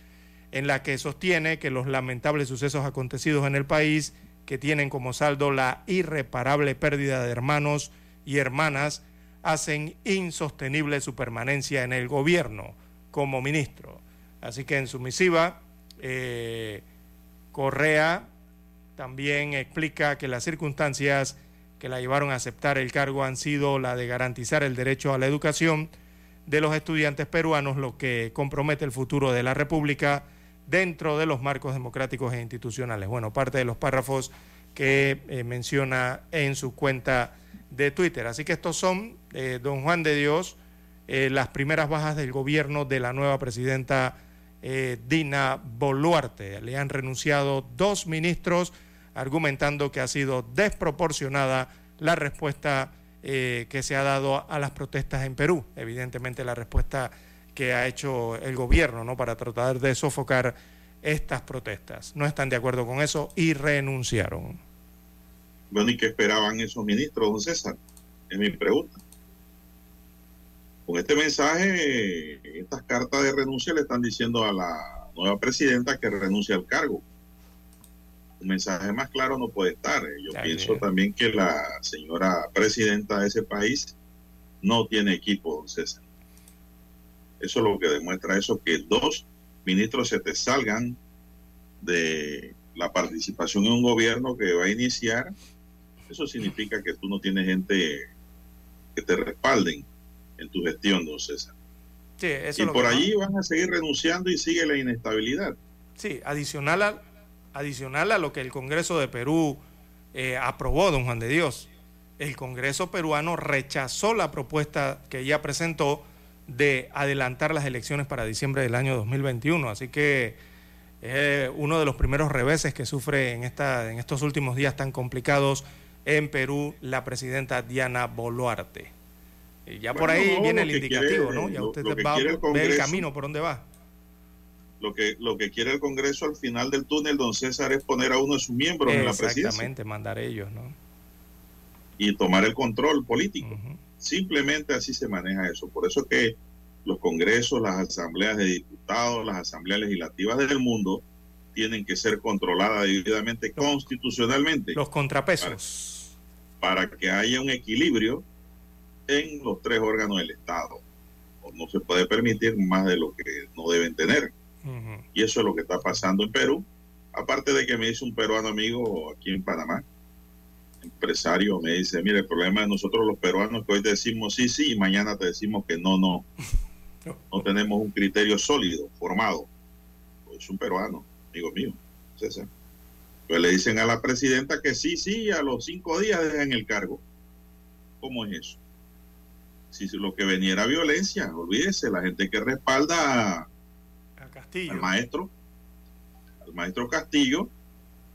en la que sostiene que los lamentables sucesos acontecidos en el país, que tienen como saldo la irreparable pérdida de hermanos y hermanas, hacen insostenible su permanencia en el gobierno como ministro. Así que en su misiva, eh, Correa también explica que las circunstancias que la llevaron a aceptar el cargo han sido la de garantizar el derecho a la educación de los estudiantes peruanos, lo que compromete el futuro de la República dentro de los marcos democráticos e institucionales. Bueno, parte de los párrafos que eh, menciona en su cuenta de Twitter. Así que estos son, eh, don Juan de Dios, eh, las primeras bajas del gobierno de la nueva presidenta Dina Boluarte. Le han renunciado dos ministros argumentando que ha sido desproporcionada la respuesta eh, que se ha dado a las protestas en Perú. Evidentemente la respuesta que ha hecho el gobierno ¿no? para tratar de sofocar estas protestas. No están de acuerdo con eso y renunciaron.
Bueno, ¿y qué esperaban esos ministros, don César? Es mi pregunta. Con este mensaje, estas cartas de renuncia le están diciendo a la nueva presidenta que renuncie al cargo un mensaje más claro no puede estar. Yo pienso también que la señora presidenta de ese país no tiene equipo, don César. Eso es lo que demuestra eso, que dos ministros se te salgan de la participación en un gobierno que va a iniciar. Eso significa que tú no tienes gente que te respalden en tu gestión, don César. y por allí van a seguir renunciando y sigue la inestabilidad.
Sí, adicional a, adicional a lo que el Congreso de Perú eh, aprobó, don Juan de Dios. El Congreso peruano rechazó la propuesta que ella presentó de adelantar las elecciones para diciembre del año 2021. Así que es uno de los primeros reveses que sufre en, esta, en estos últimos días tan complicados en Perú la presidenta Diana Boluarte. Y ya por ahí viene el indicativo, ¿no? Ya usted va a ver el camino por dónde va.
Lo que, lo que quiere el Congreso al final del túnel, don César, es poner a uno de sus miembros en la presidencia.
Exactamente, mandar ellos, ¿no?
Y tomar el control político. Simplemente así se maneja eso. Por eso que los congresos, las asambleas de diputados, las asambleas legislativas del mundo tienen que ser controladas debidamente constitucionalmente.
Los contrapesos.
Para, que haya un equilibrio en los tres órganos del Estado. no se puede permitir más de lo que no deben tener. Y eso es lo que está pasando en Perú. Aparte de que me dice un peruano amigo aquí en Panamá, empresario, me dice, mire, el problema de nosotros los peruanos que hoy decimos sí, sí, y mañana te decimos que no, no. [LAUGHS] No tenemos un criterio sólido, formado. Pues es un peruano, amigo mío, César. Pues le dicen a la presidenta que sí, sí, a los cinco días dejan el cargo. ¿Cómo es eso? Si lo que venía era violencia, olvídese, la gente que respalda al maestro, al maestro Castillo,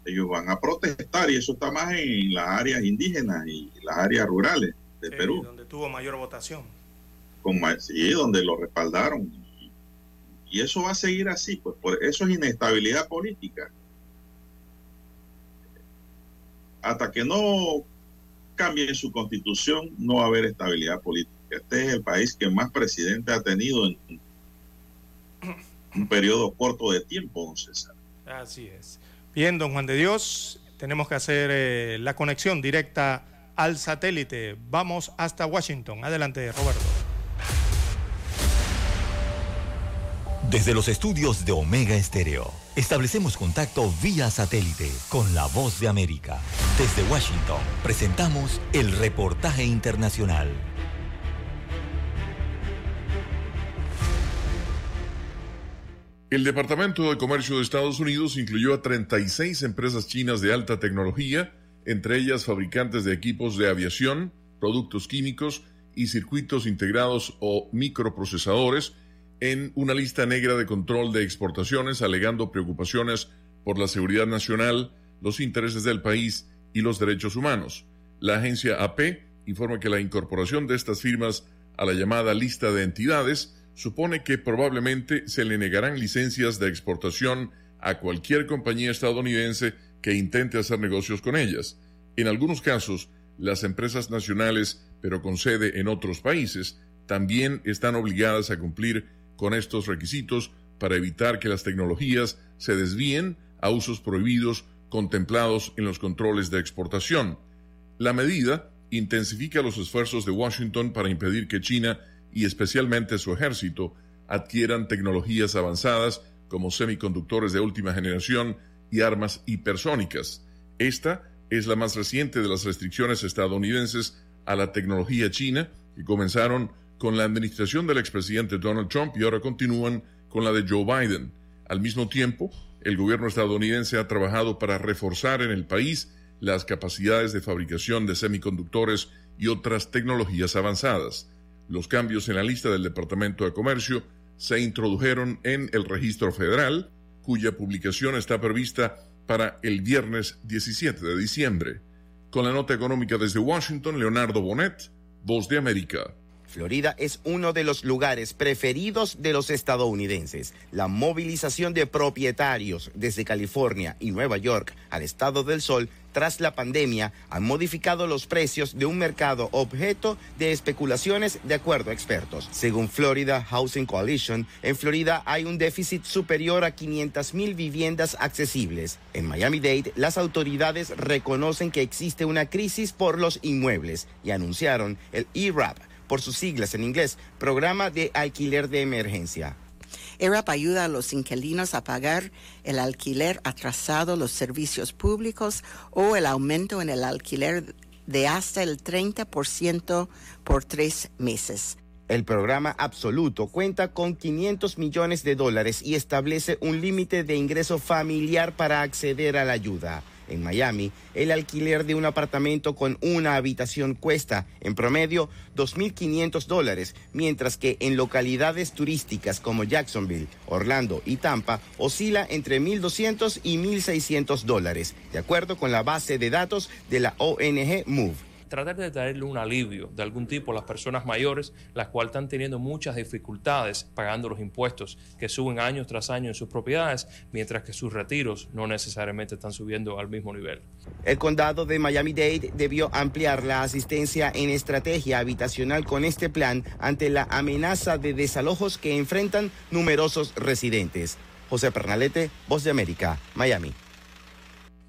ellos van a protestar y eso está más en las áreas indígenas y las áreas rurales de Perú.
Donde tuvo mayor votación
con sí, donde lo respaldaron. Y eso va a seguir así, pues por eso es inestabilidad política. Hasta que no cambie su constitución, no va a haber estabilidad política. Este es el país que más presidente ha tenido en un periodo corto de tiempo, don César.
Así es. Bien, don Juan de Dios, tenemos que hacer eh, la conexión directa al satélite. Vamos hasta Washington. Adelante, Roberto.
Desde los estudios de Omega Estéreo, establecemos contacto vía satélite con la voz de América. Desde Washington, presentamos el reportaje internacional.
El Departamento de Comercio de Estados Unidos incluyó a 36 empresas chinas de alta tecnología, entre ellas fabricantes de equipos de aviación, productos químicos y circuitos integrados o microprocesadores, en una lista negra de control de exportaciones alegando preocupaciones por la seguridad nacional, los intereses del país y los derechos humanos. La agencia AP informa que la incorporación de estas firmas a la llamada lista de entidades supone que probablemente se le negarán licencias de exportación a cualquier compañía estadounidense que intente hacer negocios con ellas. En algunos casos, las empresas nacionales, pero con sede en otros países, también están obligadas a cumplir con estos requisitos para evitar que las tecnologías se desvíen a usos prohibidos contemplados en los controles de exportación. La medida intensifica los esfuerzos de Washington para impedir que China y especialmente su ejército adquieran tecnologías avanzadas como semiconductores de última generación y armas hipersónicas. Esta es la más reciente de las restricciones estadounidenses a la tecnología china que comenzaron con la administración del expresidente Donald Trump y ahora continúan con la de Joe Biden. Al mismo tiempo, el gobierno estadounidense ha trabajado para reforzar en el país las capacidades de fabricación de semiconductores y otras tecnologías avanzadas. Los cambios en la lista del Departamento de Comercio se introdujeron en el registro federal, cuya publicación está prevista para el viernes 17 de diciembre. Con la nota económica desde Washington, Leonardo Bonet, Voz de América.
Florida es uno de los lugares preferidos de los estadounidenses. La movilización de propietarios desde California y Nueva York al estado del sol tras la pandemia han modificado los precios de un mercado objeto de especulaciones de acuerdo a expertos. Según Florida Housing Coalition, en Florida hay un déficit superior a 500 mil viviendas accesibles. En Miami-Dade, las autoridades reconocen que existe una crisis por los inmuebles y anunciaron el ERAP por sus siglas en inglés, Programa de Alquiler de Emergencia.
ERAP ayuda a los inquilinos a pagar el alquiler atrasado, los servicios públicos o el aumento en el alquiler de hasta el 30% por tres meses.
El programa absoluto cuenta con 500 millones de dólares y establece un límite de ingreso familiar para acceder a la ayuda. En Miami, el alquiler de un apartamento con una habitación cuesta, en promedio, 2.500 dólares, mientras que en localidades turísticas como Jacksonville, Orlando y Tampa, oscila entre 1.200 y 1.600 dólares, de acuerdo con la base de datos de la ONG MOVE
tratar de traerle un alivio de algún tipo a las personas mayores, las cuales están teniendo muchas dificultades pagando los impuestos que suben año tras año en sus propiedades, mientras que sus retiros no necesariamente están subiendo al mismo nivel.
El condado de Miami-Dade debió ampliar la asistencia en estrategia habitacional con este plan ante la amenaza de desalojos que enfrentan numerosos residentes. José Pernalete, Voz de América, Miami.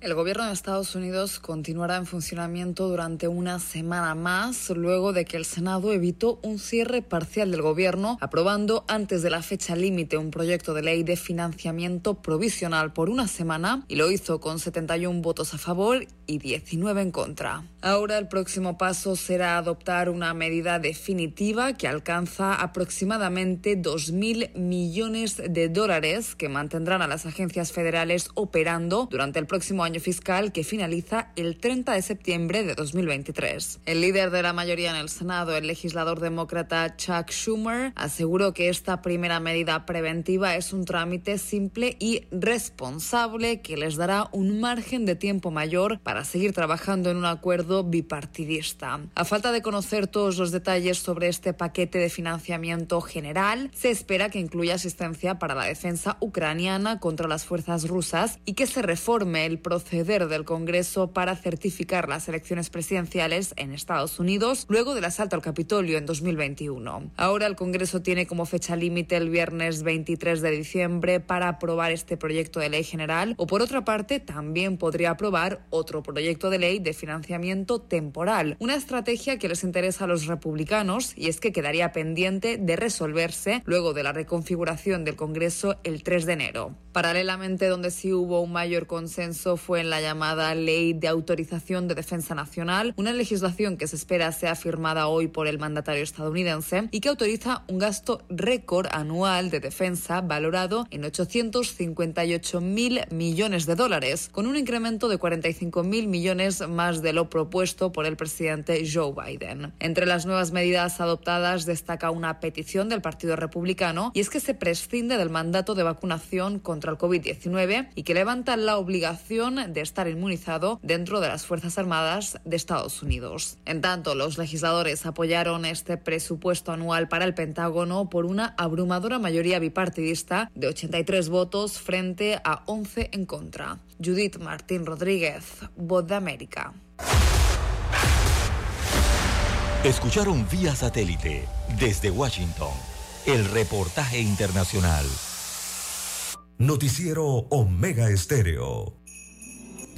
El gobierno de Estados Unidos continuará en funcionamiento durante una semana más, luego de que el Senado evitó un cierre parcial del gobierno, aprobando antes de la fecha límite un proyecto de ley de financiamiento provisional por una semana, y lo hizo con 71 votos a favor y 19 en contra. Ahora el próximo paso será adoptar una medida definitiva que alcanza aproximadamente 2.000 millones de dólares que mantendrán a las agencias federales operando durante el próximo año fiscal que finaliza el 30 de septiembre de 2023. El líder de la mayoría en el Senado, el legislador demócrata Chuck Schumer, aseguró que esta primera medida preventiva es un trámite simple y responsable que les dará un margen de tiempo mayor para seguir trabajando en un acuerdo bipartidista. A falta de conocer todos los detalles sobre este paquete de financiamiento general, se espera que incluya asistencia para la defensa ucraniana contra las fuerzas rusas y que se reforme el proceso proceder del Congreso para certificar las elecciones presidenciales en Estados Unidos luego del asalto al Capitolio en 2021. Ahora el Congreso tiene como fecha límite el viernes 23 de diciembre para aprobar este proyecto de ley general o por otra parte también podría aprobar otro proyecto de ley de financiamiento temporal, una estrategia que les interesa a los republicanos y es que quedaría pendiente de resolverse luego de la reconfiguración del Congreso el 3 de enero. Paralelamente, donde sí hubo un mayor consenso fue en la llamada Ley de Autorización de Defensa Nacional, una legislación que se espera sea firmada hoy por el mandatario estadounidense y que autoriza un gasto récord anual de defensa valorado en 858 mil millones de dólares, con un incremento de 45 mil millones más de lo propuesto por el presidente Joe Biden. Entre las nuevas medidas adoptadas destaca una petición del Partido Republicano y es que se prescinde del mandato de vacunación contra el COVID-19 y que levanta la obligación de estar inmunizado dentro de las Fuerzas Armadas de Estados Unidos. En tanto, los legisladores apoyaron este presupuesto anual para el Pentágono por una abrumadora mayoría bipartidista de 83 votos frente a 11 en contra. Judith Martín Rodríguez, Voz de América.
Escucharon vía satélite desde Washington el reportaje internacional.
Noticiero Omega Estéreo.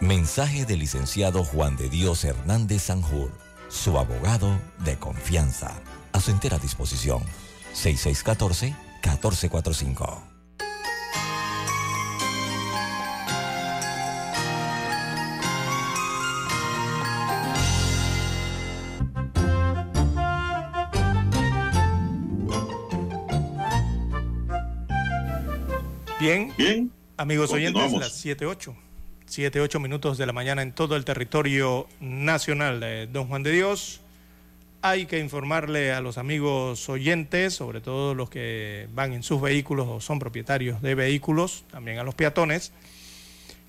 Mensaje del licenciado Juan de Dios Hernández Sanjur, su abogado de confianza. A su entera disposición. 6614-1445.
Bien.
Bien.
Amigos oyentes, las 7.8. 7, 8 minutos de la mañana en todo el territorio nacional de Don Juan de Dios. Hay que informarle a los amigos oyentes, sobre todo los que van en sus vehículos o son propietarios de vehículos, también a los peatones,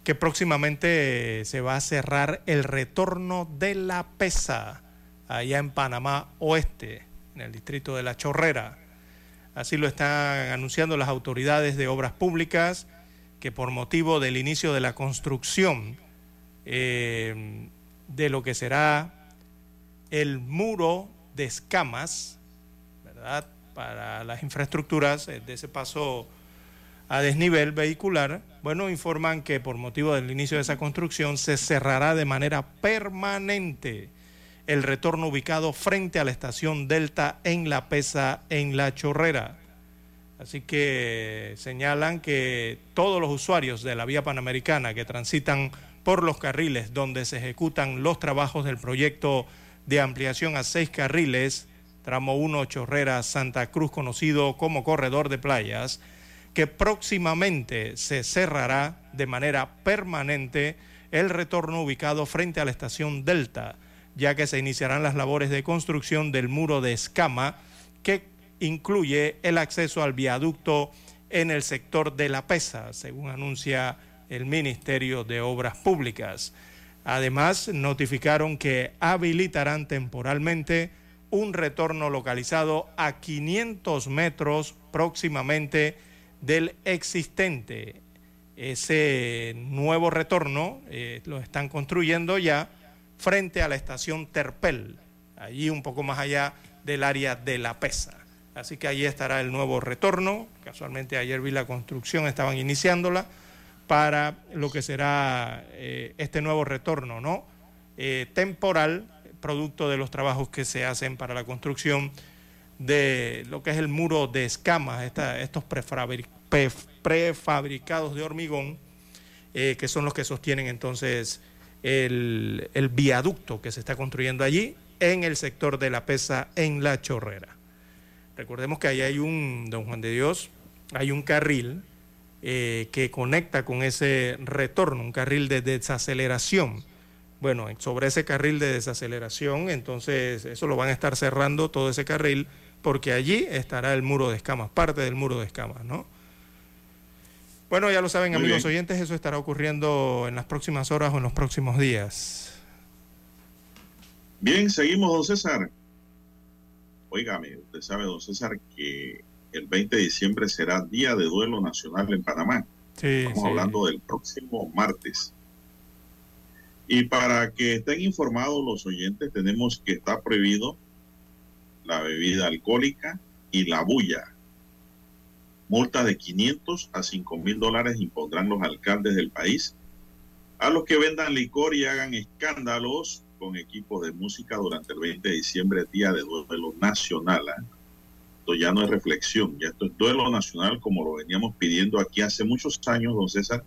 que próximamente se va a cerrar el retorno de la pesa allá en Panamá Oeste, en el distrito de La Chorrera. Así lo están anunciando las autoridades de obras públicas que por motivo del inicio de la construcción eh, de lo que será el muro de escamas, ¿verdad? para las infraestructuras de ese paso a desnivel vehicular, bueno, informan que por motivo del inicio de esa construcción se cerrará de manera permanente el retorno ubicado frente a la estación Delta en La Pesa, en La Chorrera. Así que señalan que todos los usuarios de la vía panamericana que transitan por los carriles donde se ejecutan los trabajos del proyecto de ampliación a seis carriles, tramo 1 Chorrera Santa Cruz, conocido como Corredor de Playas, que próximamente se cerrará de manera permanente el retorno ubicado frente a la estación Delta, ya que se iniciarán las labores de construcción del muro de escama que incluye el acceso al viaducto en el sector de La Pesa, según anuncia el Ministerio de Obras Públicas. Además, notificaron que habilitarán temporalmente un retorno localizado a 500 metros próximamente del existente. Ese nuevo retorno eh, lo están construyendo ya frente a la estación Terpel, allí un poco más allá del área de La Pesa. Así que allí estará el nuevo retorno. Casualmente ayer vi la construcción, estaban iniciándola para lo que será eh, este nuevo retorno, ¿no? Eh, temporal, producto de los trabajos que se hacen para la construcción de lo que es el muro de escamas, estos prefabricados de hormigón, eh, que son los que sostienen entonces el, el, viaducto que se está construyendo allí en el sector de la pesa en la chorrera. Recordemos que ahí hay un, don Juan de Dios, hay un carril eh, que conecta con ese retorno, un carril de desaceleración. Bueno, sobre ese carril de desaceleración, entonces eso lo van a estar cerrando todo ese carril porque allí estará el muro de escamas, parte del muro de escamas, ¿no? Bueno, ya lo saben, amigos oyentes, eso estará ocurriendo en las próximas horas o en los próximos días.
Bien, seguimos, don César. Óigame, usted sabe, don César, que el 20 de diciembre será Día de Duelo Nacional en Panamá. Sí, Estamos hablando del próximo martes. Y para que estén informados los oyentes, tenemos que está prohibido la bebida alcohólica y la bulla. Multa de 500 a 5 mil dólares impondrán los alcaldes del país a los que vendan licor y hagan escándalos con equipos de música durante el 20 de diciembre, día de duelo nacional. ¿eh? Esto ya no es reflexión, ya esto es duelo nacional como lo veníamos pidiendo aquí hace muchos años, don César,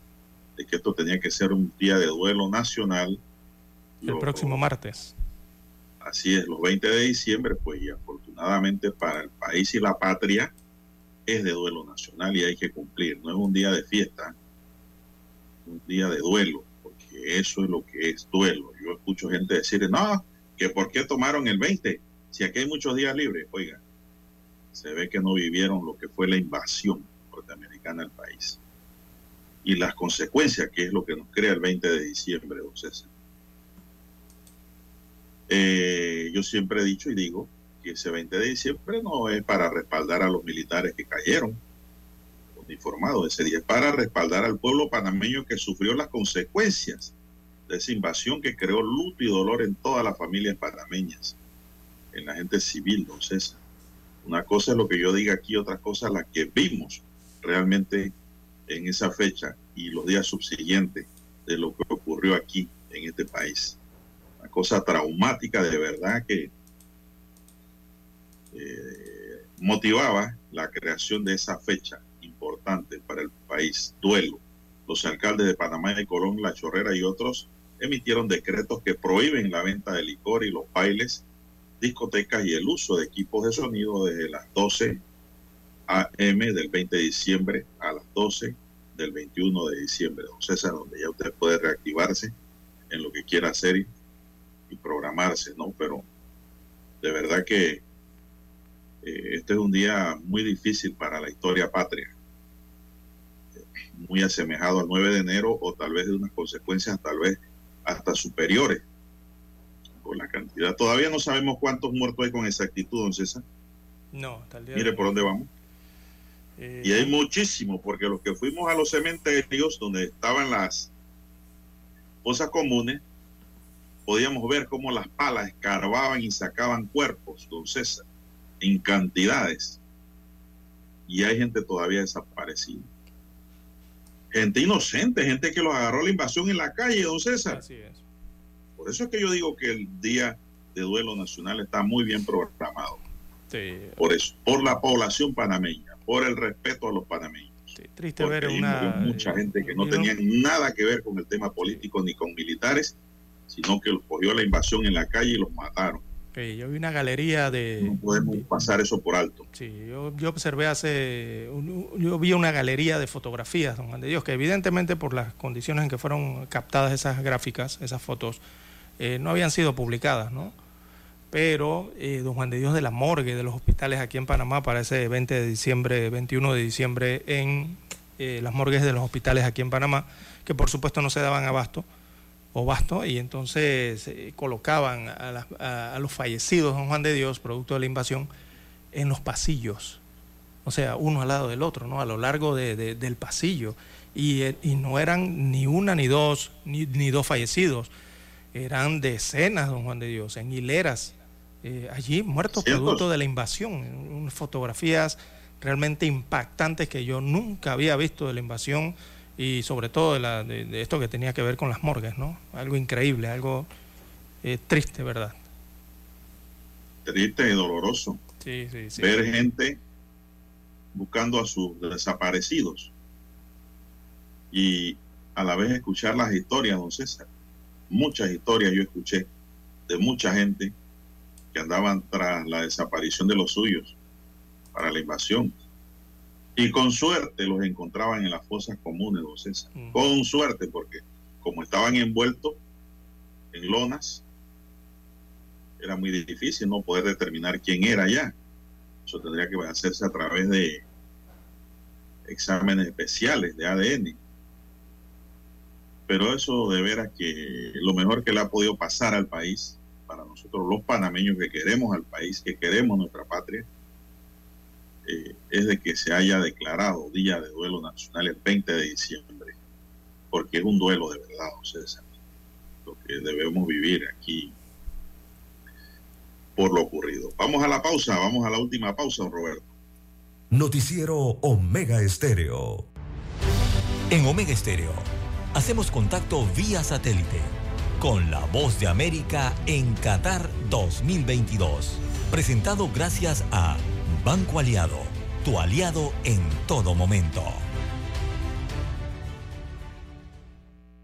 de que esto tenía que ser un día de duelo nacional.
El próximo martes.
Así es, los 20 de diciembre, pues y afortunadamente para el país y la patria es de duelo nacional y hay que cumplir. No es un día de fiesta, un día de duelo, eso es lo que es duelo. Yo escucho gente decir, no, que por qué tomaron el 20, si aquí hay muchos días libres. Oiga, se ve que no vivieron lo que fue la invasión norteamericana al país. Y las consecuencias, que es lo que nos crea el 20 de diciembre, don César. Eh, yo siempre he dicho y digo que ese 20 de diciembre no es para respaldar a los militares que cayeron uniformados, ese día para respaldar al pueblo panameño que sufrió las consecuencias de esa invasión que creó luto y dolor en todas las familias panameñas, en la gente civil, don César. Una cosa es lo que yo diga aquí, otra cosa es la que vimos realmente en esa fecha y los días subsiguientes de lo que ocurrió aquí en este país cosa traumática de verdad que eh, motivaba la creación de esa fecha para el país, duelo. Los alcaldes de Panamá y Colón, La Chorrera y otros emitieron decretos que prohíben la venta de licor y los bailes, discotecas y el uso de equipos de sonido desde las 12 a.m. del 20 de diciembre a las 12 del 21 de diciembre. Don César, donde ya usted puede reactivarse en lo que quiera hacer y programarse, ¿no? Pero de verdad que eh, este es un día muy difícil para la historia patria, muy asemejado al 9 de enero o tal vez de unas consecuencias tal vez hasta superiores por la cantidad. Todavía no sabemos cuántos muertos hay con exactitud, don César.
No, tal día
Mire por dónde vamos.
Eh,
y hay muchísimo, porque los que fuimos a los cementerios donde estaban las fosas comunes, podíamos ver cómo las palas escarbaban y sacaban cuerpos, don César, en cantidades. y hay gente todavía desaparecida. Gente inocente, gente que los agarró la invasión en la calle, don César.
Así es.
Por eso es que yo digo que el Día de Duelo Nacional está muy bien programado.
Sí.
Por eso, por la población panameña, por el respeto a los panameños.
Sí, triste
Porque
ver una...
mucha gente que no tenía nada que ver con el tema político ni con militares, sino que los cogió la invasión en la calle y los mataron.
Yo vi una galería de...
No podemos pasar eso por alto.
Sí, yo, yo observé hace, un- yo vi una galería de fotografías, don Juan de Dios, que evidentemente por las condiciones en que fueron captadas esas gráficas, esas fotos, eh, no habían sido publicadas, ¿no? Pero eh, don Juan de Dios de la morgue de los hospitales aquí en Panamá para ese 20 de diciembre, 21 de diciembre en eh, las morgues de los hospitales aquí en Panamá, que por supuesto no se daban abasto o basto y entonces eh, colocaban a, a- a los fallecidos don Juan de Dios, producto de la invasión, en los pasillos, o sea, uno al lado del otro, ¿no? A lo largo de- de- del pasillo. Y, eh, y no eran ni una ni dos, ni, ni dos fallecidos, eran decenas, don Juan de Dios, en hileras, eh, allí muertos producto de la invasión. Unas fotografías realmente impactantes que yo nunca había visto de la invasión y sobre todo de, la- de- de esto que tenía que ver con las morgues, ¿no? Algo increíble, algo eh, triste, ¿verdad?
Triste y doloroso.
Sí, sí, sí.
Ver gente buscando a sus desaparecidos y a la vez escuchar las historias, don César. Muchas historias yo escuché de mucha gente que andaban tras la desaparición de los suyos para la invasión. Y con suerte los encontraban en las fosas comunes, don César. Con suerte, porque como estaban envueltos en lonas, era muy difícil no poder determinar quién era ya. Eso tendría que hacerse a través de exámenes especiales de ADN. Pero eso de veras que lo mejor que le ha podido pasar al país, para nosotros los panameños que queremos al país, que queremos nuestra patria, eh, es de que se haya declarado Día de Duelo Nacional el 20 de diciembre, porque es un duelo de verdad, don César, lo que debemos vivir aquí por lo ocurrido. Vamos a la pausa, vamos a la última pausa, Roberto.
Noticiero Omega Estéreo.
En Omega Estéreo hacemos contacto vía satélite con la voz de América en Qatar 2022. Presentado gracias a Banco Aliado, tu aliado en todo momento.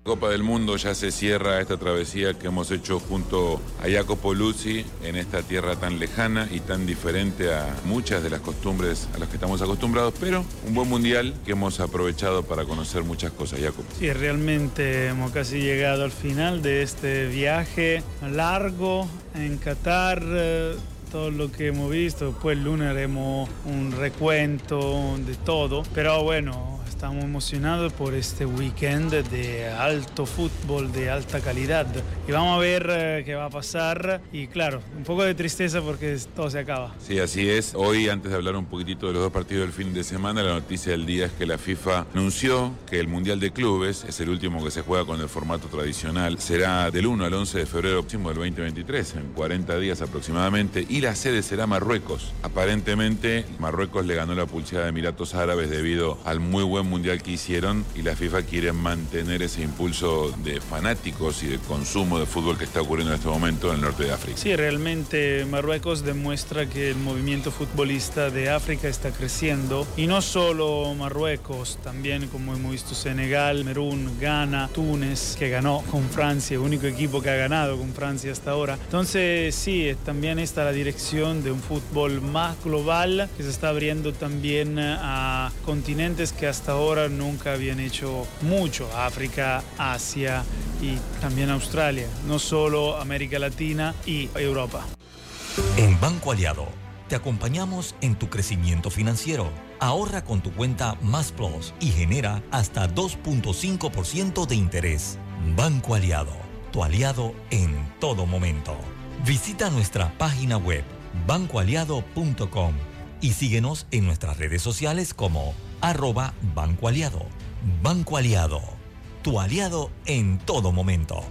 Copa del Mundo ya se cierra esta travesía que hemos hecho junto a Jacopo Luzzi en esta tierra tan lejana y tan diferente a muchas de las costumbres a las que estamos acostumbrados, pero un buen mundial que hemos aprovechado para conocer muchas cosas, Jacopo.
Sí, realmente hemos casi llegado al final de este viaje largo en Qatar. eh, Todo lo que hemos visto, pues el lunes haremos un recuento de todo, pero bueno, estamos emocionados por este weekend de alto fútbol, de alta calidad. Y vamos a ver eh, qué va a pasar. Y claro, un poco de tristeza porque todo se acaba.
Sí, así es. Hoy, antes de hablar un poquitito de los dos partidos del fin de semana, la noticia del día es que la FIFA anunció que el Mundial de Clubes es el último que se juega con el formato tradicional. Será del 1 al 11 de febrero próximo del 2023, en 40 días aproximadamente, y la sede será Marruecos. Aparentemente, Marruecos le ganó la pulseada a Emiratos Árabes debido al muy buen Mundial que hicieron y la FIFA quiere mantener ese impulso de fanáticos y de consumo de fútbol que está ocurriendo en este momento en el norte de África.
Sí, realmente Marruecos demuestra que el movimiento futbolista de África está creciendo y no solo Marruecos, también como hemos visto Senegal, Merún, Ghana, Túnez, que ganó con Francia, único equipo que ha ganado con Francia hasta ahora. Entonces sí, también está la dirección de un fútbol más global que se está abriendo también a continentes que hasta ahora nunca habían hecho mucho, África, Asia y también Australia, no solo América Latina y Europa.
En Banco Aliado, te acompañamos en tu crecimiento financiero. Ahorra con tu cuenta Más Plus y genera hasta 2.5% de interés. Banco Aliado, tu aliado en todo momento. Visita nuestra página web bancoaliado.com y síguenos en nuestras redes sociales como arroba Banco Aliado. Banco Aliado, tu aliado en todo momento.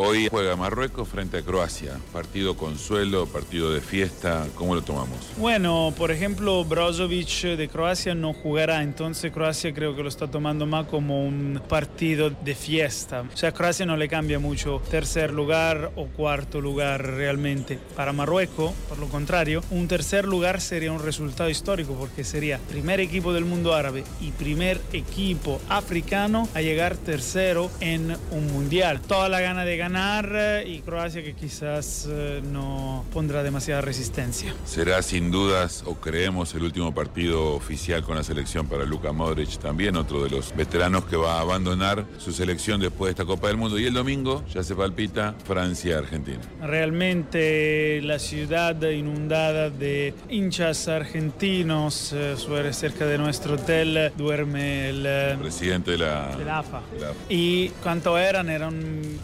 Hoy juega Marruecos frente a Croacia. Partido consuelo, partido de fiesta. ¿Cómo lo tomamos?
Bueno, por ejemplo, Brozovic de Croacia no jugará, entonces Croacia creo que lo está tomando más como un partido de fiesta. O sea, Croacia no le cambia mucho tercer lugar o cuarto lugar realmente. Para Marruecos, por lo contrario, un tercer lugar sería un resultado histórico porque sería primer equipo del mundo árabe y primer equipo africano a llegar tercero en un mundial. Toda la gana de ganar ganar y Croacia que quizás eh, no pondrá demasiada resistencia.
Será sin dudas, o creemos, el último partido oficial con la selección para Luka Modric, también otro de los veteranos que va a abandonar su selección después de esta Copa del Mundo. Y el domingo ya se palpita Francia-Argentina.
Realmente la ciudad inundada de hinchas argentinos, eh, cerca de nuestro hotel, duerme el,
eh, presidente de la,
de la AFA. Y cuánto eran, eran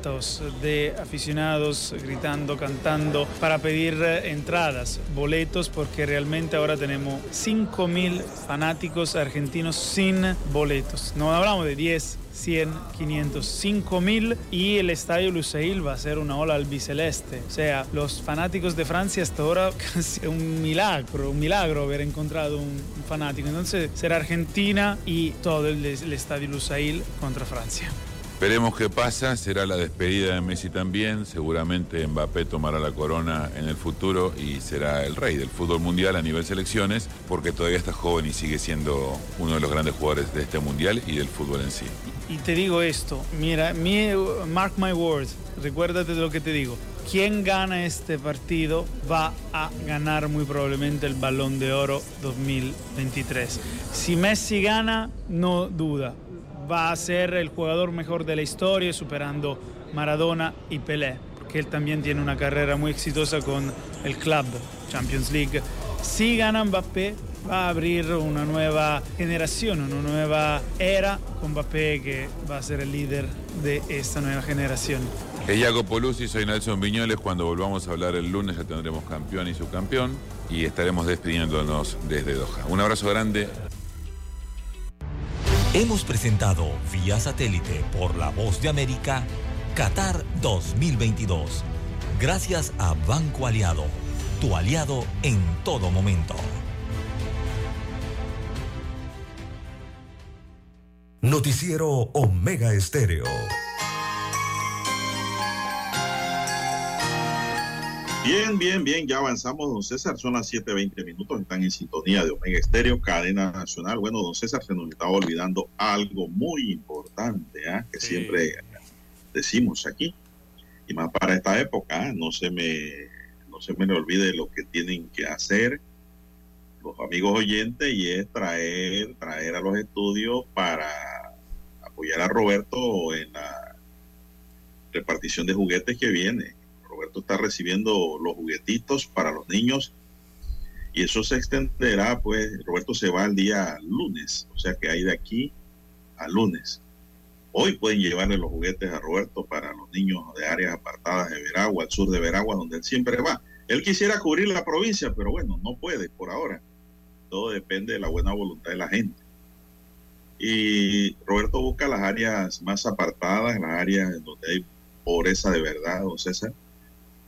cientos de aficionados gritando, cantando para pedir eh, entradas, boletos, porque realmente ahora tenemos 5.000 fanáticos argentinos sin boletos. No hablamos de 10, 100, 500, 5000 y el estadio Lusail va a ser una ola albiceleste. O sea, los fanáticos de Francia hasta ahora [LAUGHS] casi un milagro, un milagro haber encontrado un, fanático. Entonces será Argentina y todo el, el estadio Lusail contra Francia.
Veremos qué pasa, será la despedida de Messi también, seguramente Mbappé tomará la corona en el futuro y será el rey del fútbol mundial a nivel selecciones, porque todavía está joven y sigue siendo uno de los grandes jugadores de este mundial y del fútbol en sí.
Y te digo esto, mira, mark my words, recuérdate de lo que te digo. Quien gana este partido va a ganar muy probablemente el Balón de Oro 2023. Si Messi gana, no duda, va a ser el jugador mejor de la historia, superando Maradona y Pelé, porque él también tiene una carrera muy exitosa con el club Champions League. Si gana Mbappé, va a abrir una nueva generación, una nueva era con Mbappé que va a ser el líder de esta nueva generación.
Es Jacopo Luzzi, soy Nelson Viñoles. Cuando volvamos a hablar el lunes ya tendremos campeón y subcampeón y estaremos despidiéndonos desde Doha. Un abrazo grande.
Hemos presentado vía satélite por la voz de América Qatar 2022. Gracias a Banco Aliado, tu aliado en todo momento.
Noticiero Omega Estéreo.
Bien, bien, bien, ya avanzamos, don César, son las 7.20 minutos, están en sintonía de Omega Estéreo, cadena nacional. Bueno, don César, se nos estaba olvidando algo muy importante, ¿eh? que siempre decimos aquí, y más para esta época, ¿ah? no se me no se me olvide lo que tienen que hacer los amigos oyentes y es traer, traer a los estudios para apoyar a Roberto en la repartición de juguetes que viene Roberto está recibiendo los juguetitos para los niños y eso se extenderá, pues Roberto se va el día lunes, o sea que hay de aquí a lunes. Hoy pueden llevarle los juguetes a Roberto para los niños de áreas apartadas de Veragua, al sur de Veragua, donde él siempre va. Él quisiera cubrir la provincia, pero bueno, no puede por ahora. Todo depende de la buena voluntad de la gente. Y Roberto busca las áreas más apartadas, las áreas donde hay pobreza de verdad, don César,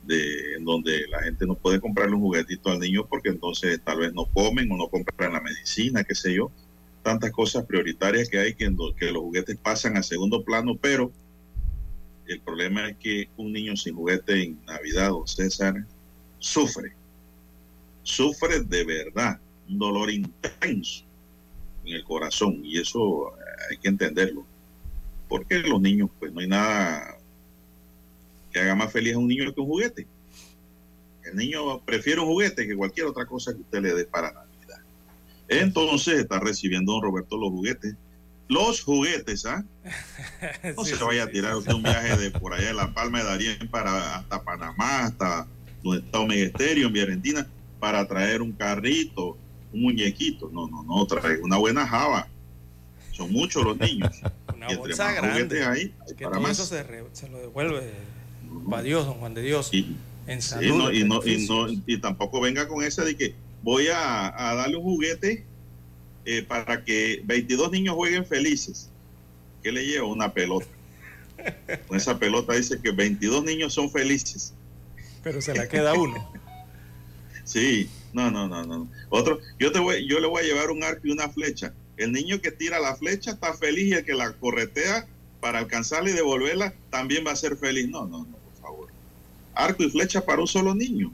de en donde la gente no puede comprarle un juguetito al niño porque entonces tal vez no comen o no compran la medicina, qué sé yo. Tantas cosas prioritarias que hay que, los juguetes pasan a segundo plano, pero el problema es que un niño sin juguete en Navidad, don César, sufre. Sufre de verdad, un dolor intenso en el corazón y eso hay que entenderlo. Porque los niños, pues no hay nada que haga más feliz a un niño que un juguete. El niño prefiere un juguete que cualquier otra cosa que usted le dé para Navidad. Entonces está recibiendo don Roberto los juguetes. Los juguetes, ¿ah? [LAUGHS] No se vaya a tirar usted un viaje de por allá de La Palma de Darién para hasta Panamá, hasta donde está Omega Estéreo, en Vía Argentina, para traer un carrito, un muñequito. No, no, no, trae una buena java. Son muchos los niños. [LAUGHS]
Una bolsa grande.
Ahí,
que para más. Eso se, se lo devuelve para Dios, don Juan de Dios. Y, en salud.
y, no, y, tampoco venga con esa de que voy a, darle un juguete eh, para que 22 niños jueguen felices. ¿Qué le lleva? Una pelota. [LAUGHS] Con esa pelota dice que 22 niños son felices.
Pero se la queda uno. [LAUGHS]
sí, no, no, no, no. Otro, yo te voy, yo le voy a llevar un arco y una flecha. El niño que tira la flecha está feliz y el que la corretea para alcanzarla y devolverla también va a ser feliz. No, no, no. Arco y flecha para un solo niño.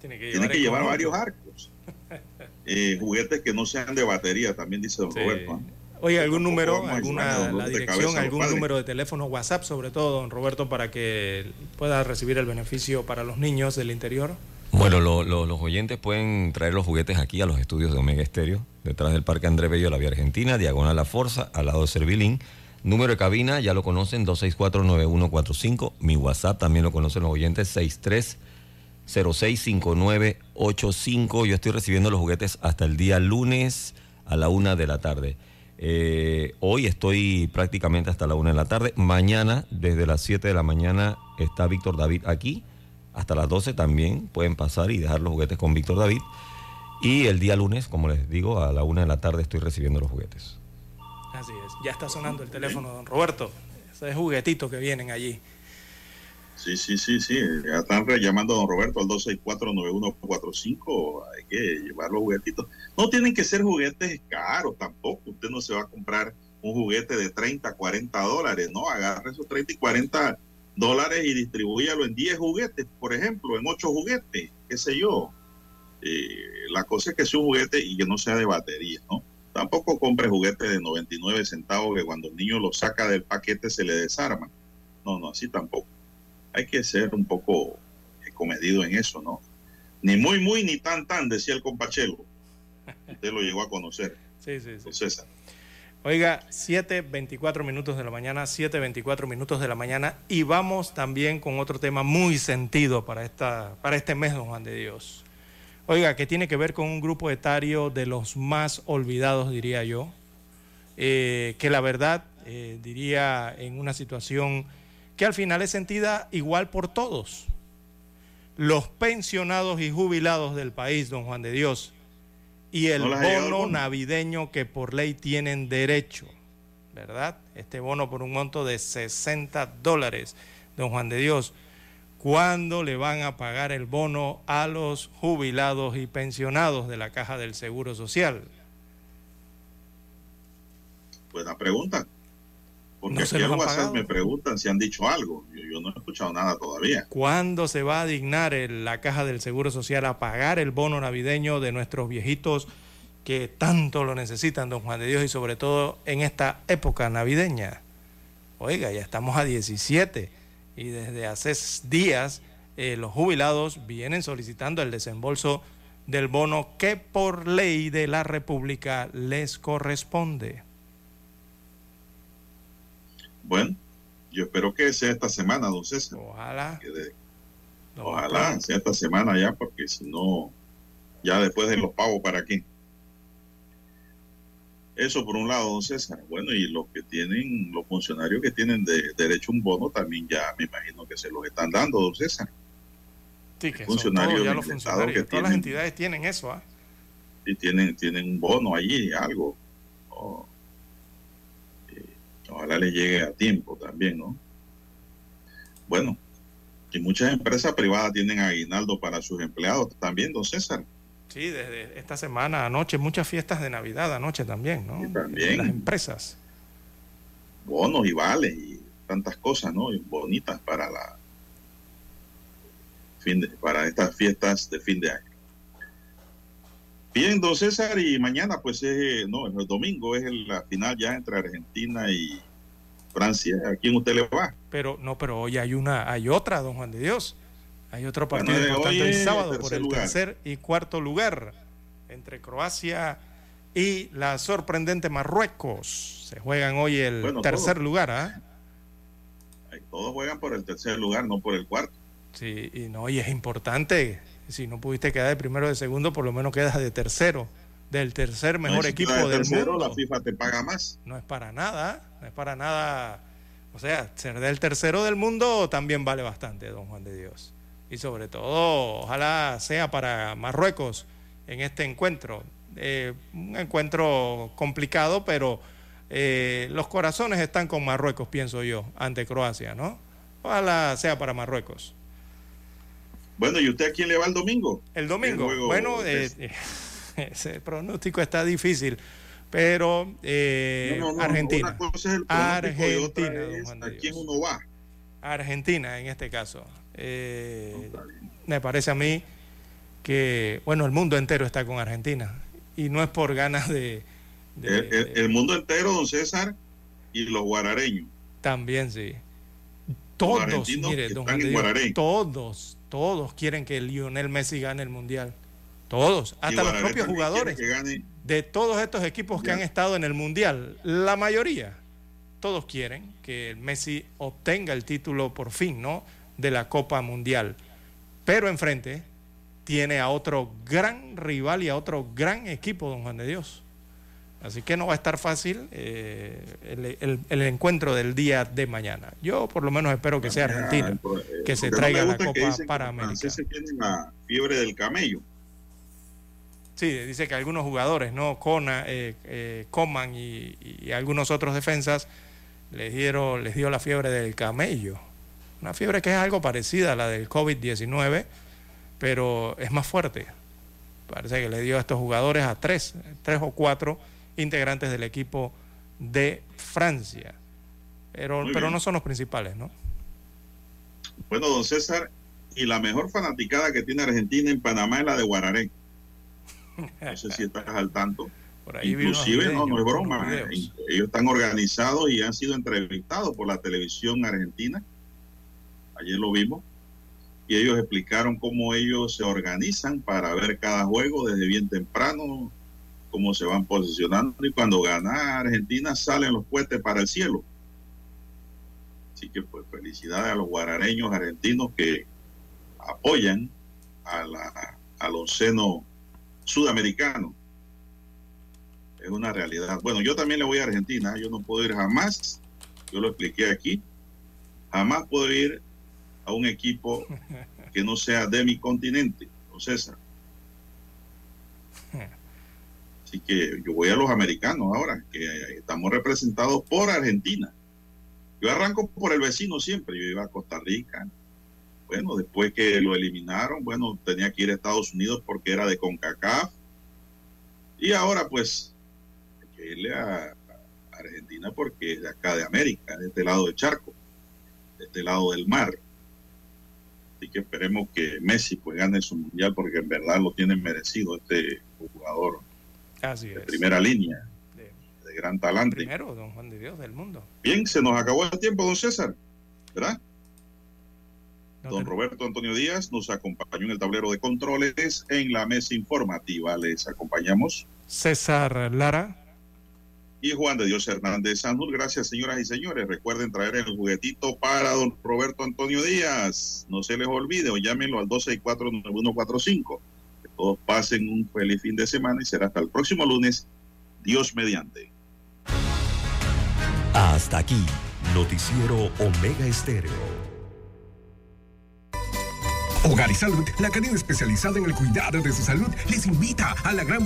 Tiene que llevar, varios arcos. [LAUGHS] Eh, juguetes que no sean de batería, también dice don Roberto.
Oye, algún número, alguna la dirección, algún número de teléfono, WhatsApp, sobre todo, don Roberto, para que pueda recibir el beneficio para los niños del interior.
Bueno, los oyentes pueden traer los juguetes aquí a los estudios de Omega Estéreo, detrás del Parque André Bello, la Vía Argentina, diagonal La Forza, al lado de Servilín. Número de cabina, ya lo conocen, 264-9145. Mi WhatsApp también lo conocen los oyentes, 63065985. Yo estoy recibiendo los juguetes hasta el día lunes a la una de la tarde. Eh, hoy estoy prácticamente hasta la una de la tarde. Mañana, desde las 7 de la mañana, está Víctor David aquí. Hasta las 12 también pueden pasar y dejar los juguetes con Víctor David. Y el día lunes, como les digo, a la una de la tarde estoy recibiendo los juguetes.
Así es. Ya está sonando el teléfono, don Roberto. Ese juguetito que vienen allí.
Sí, sí, sí, sí. Ya están llamando a don Roberto al 264-9145. Hay que llevar los juguetitos. No tienen que ser juguetes caros tampoco. Usted no se va a comprar un juguete de 30, 40 dólares. No, agarre esos 30 y 40 dólares y distribúyalo en 10 juguetes, por ejemplo, en 8 juguetes, qué sé yo. Eh, la cosa es que sea un juguete y que no sea de batería, ¿no? Tampoco compre juguete de 99 centavos que cuando el niño lo saca del paquete se le desarma. No, no, así tampoco hay que ser un poco eh, comedido en eso, ¿no? Ni muy, muy, ni tan, tan, decía el compachelo. Usted lo llegó a conocer. [LAUGHS]
Sí, sí, sí. César. Oiga, 7.24 minutos de la mañana, 7.24 minutos de la mañana, y vamos también con otro tema muy sentido para, esta, para este mes, don Juan de Dios. Oiga, que tiene que ver con un grupo etario de los más olvidados, diría yo, eh, que la verdad, eh, diría, en una situación que al final es sentida igual por todos. Los pensionados y jubilados del país, don Juan de Dios, y el bono navideño que por ley tienen derecho, ¿verdad? Este bono por un monto de 60 dólares, don Juan de Dios. ¿Cuándo le van a pagar el bono a los jubilados y pensionados de la Caja del Seguro Social?
Buena pregunta. Porque aquí en WhatsApp me preguntan si han dicho algo. Yo, no he escuchado nada todavía.
¿Cuándo se va a dignar la caja del Seguro Social a pagar el bono navideño de nuestros viejitos que tanto lo necesitan, don Juan de Dios, y sobre todo en esta época navideña? Oiga, ya estamos a 17 y desde hace días eh, los jubilados vienen solicitando el desembolso del bono que por ley de la República les corresponde.
Bueno, yo espero que sea esta semana, don César.
Ojalá.
ojalá sea esta semana ya, porque si no, ya después de los pagos, ¿para qué? Eso por un lado, don César. Bueno, y los que tienen, los funcionarios que tienen de, derecho a un bono, también ya me imagino que se los están dando, don César.
Sí, que funcionarios ya los funcionarios. Que Todas las entidades tienen eso, ¿ah?
Y tienen, tienen un bono allí, algo. Ojalá le llegue a tiempo también, ¿no? Bueno, y muchas empresas privadas tienen aguinaldo para sus empleados también, don César.
Sí, desde esta semana, anoche, muchas fiestas de Navidad, anoche también, ¿no?
también.
Las empresas.
Bonos y vales y tantas cosas, ¿no? bonitas para la fin de, para estas fiestas de fin de año. Bien, don César, y mañana, pues, es, no, el domingo es la final ya entre Argentina y Francia. ¿A quién usted le va?
Pero, no, pero hoy hay una, hay otra, don Juan de Dios. Hay otro partido importante el sábado por el tercer y cuarto lugar entre Croacia y la sorprendente Marruecos. Se juegan hoy el tercer lugar, ¿ah?
Todos juegan por el tercer lugar, no por el cuarto.
Sí, y no, y es importante si no pudiste quedar de primero o de segundo, por lo menos quedas de tercero, del tercer mejor equipo del mundo.
La FIFA te paga más.
No es para nada, no es para nada. O sea, ser del tercero del mundo también vale bastante, don Juan de Dios. Y sobre todo, ojalá sea para Marruecos en este encuentro. Eh, un encuentro complicado, pero eh, los corazones están con Marruecos, pienso yo, ante Croacia, ¿no? Ojalá sea para Marruecos.
Bueno, ¿y usted a quién le va el domingo?
El domingo. bueno, eh, [LAUGHS] ese pronóstico está difícil, pero Argentina. Argentina.
¿A quién uno va?
Argentina en este caso. Eh, me parece a mí que, bueno, el mundo entero está con Argentina y no es por ganas de...
el, mundo entero, don César, y los guarareños.
También, sí. Todos, mire, don todos, todos quieren que Lionel Messi gane el Mundial. Todos, hasta los propios jugadores de todos estos equipos que han estado en el Mundial, la mayoría, todos quieren que Messi obtenga el título por fin, ¿no? De la Copa Mundial. Pero enfrente tiene a otro gran rival y a otro gran equipo, don Juan de Dios. Así que no va a estar fácil eh, el, encuentro del día de mañana. Yo por lo menos espero que sea Argentina, que se traiga la Copa para América.
Se tienen la fiebre del camello.
Sí, dice que algunos jugadores, ¿no? Cona, eh, eh, Coman y, y, algunos otros defensas les, dieron, les dio la fiebre del camello. Una fiebre que es algo parecida a la del COVID-19, pero es más fuerte. Parece que le dio a estos jugadores a tres, tres o cuatro integrantes del equipo de Francia. Pero, pero no son los principales, ¿no?
Bueno, don César, y la mejor fanaticada que tiene Argentina en Panamá es la de Guararé. No sé si estás al tanto. Inclusive, no, no es broma. Eh, ellos están organizados y han sido entrevistados por la televisión argentina. Ayer lo vimos. Y ellos explicaron cómo ellos se organizan para ver cada juego desde bien temprano, cómo se van posicionando y cuando gana Argentina salen los puestos para el cielo. Así que pues felicidades a los guarareños argentinos que apoyan a la, al onceno sudamericano. Es una realidad. Bueno, yo también le voy a Argentina, yo no puedo ir jamás, yo lo expliqué aquí, jamás puedo ir a un equipo que no sea de mi continente, o César. Así que yo voy a los americanos ahora, que estamos representados por Argentina. Yo arranco por el vecino siempre, yo iba a Costa Rica. Bueno, después que lo eliminaron, bueno, tenía que ir a Estados Unidos porque era de CONCACAF. Y ahora pues hay que irle a, Argentina porque es de acá de América, de este lado del charco, de este lado del mar. Así que esperemos que Messi pues gane su mundial porque en verdad lo tiene merecido este jugador de primera línea, de, gran talante.
Primero, don Juan de Dios, del mundo.
Bien, se nos acabó el tiempo, don César, ¿verdad? don Roberto Antonio Díaz nos acompañó en el tablero de controles en la mesa informativa. Les acompañamos.
César Lara.
Y Juan de Dios Hernández Sanur. Gracias, señoras y señores. Recuerden traer el juguetito para don Roberto Antonio Díaz. No se les olvide o llámenlo al 264-9145 todos pasen un feliz fin de semana y será hasta el próximo lunes, Dios mediante.
Hasta aquí, Noticiero Omega Estéreo.
Hogar y Salud, la cadena especializada en el cuidado de su salud, les invita a la gran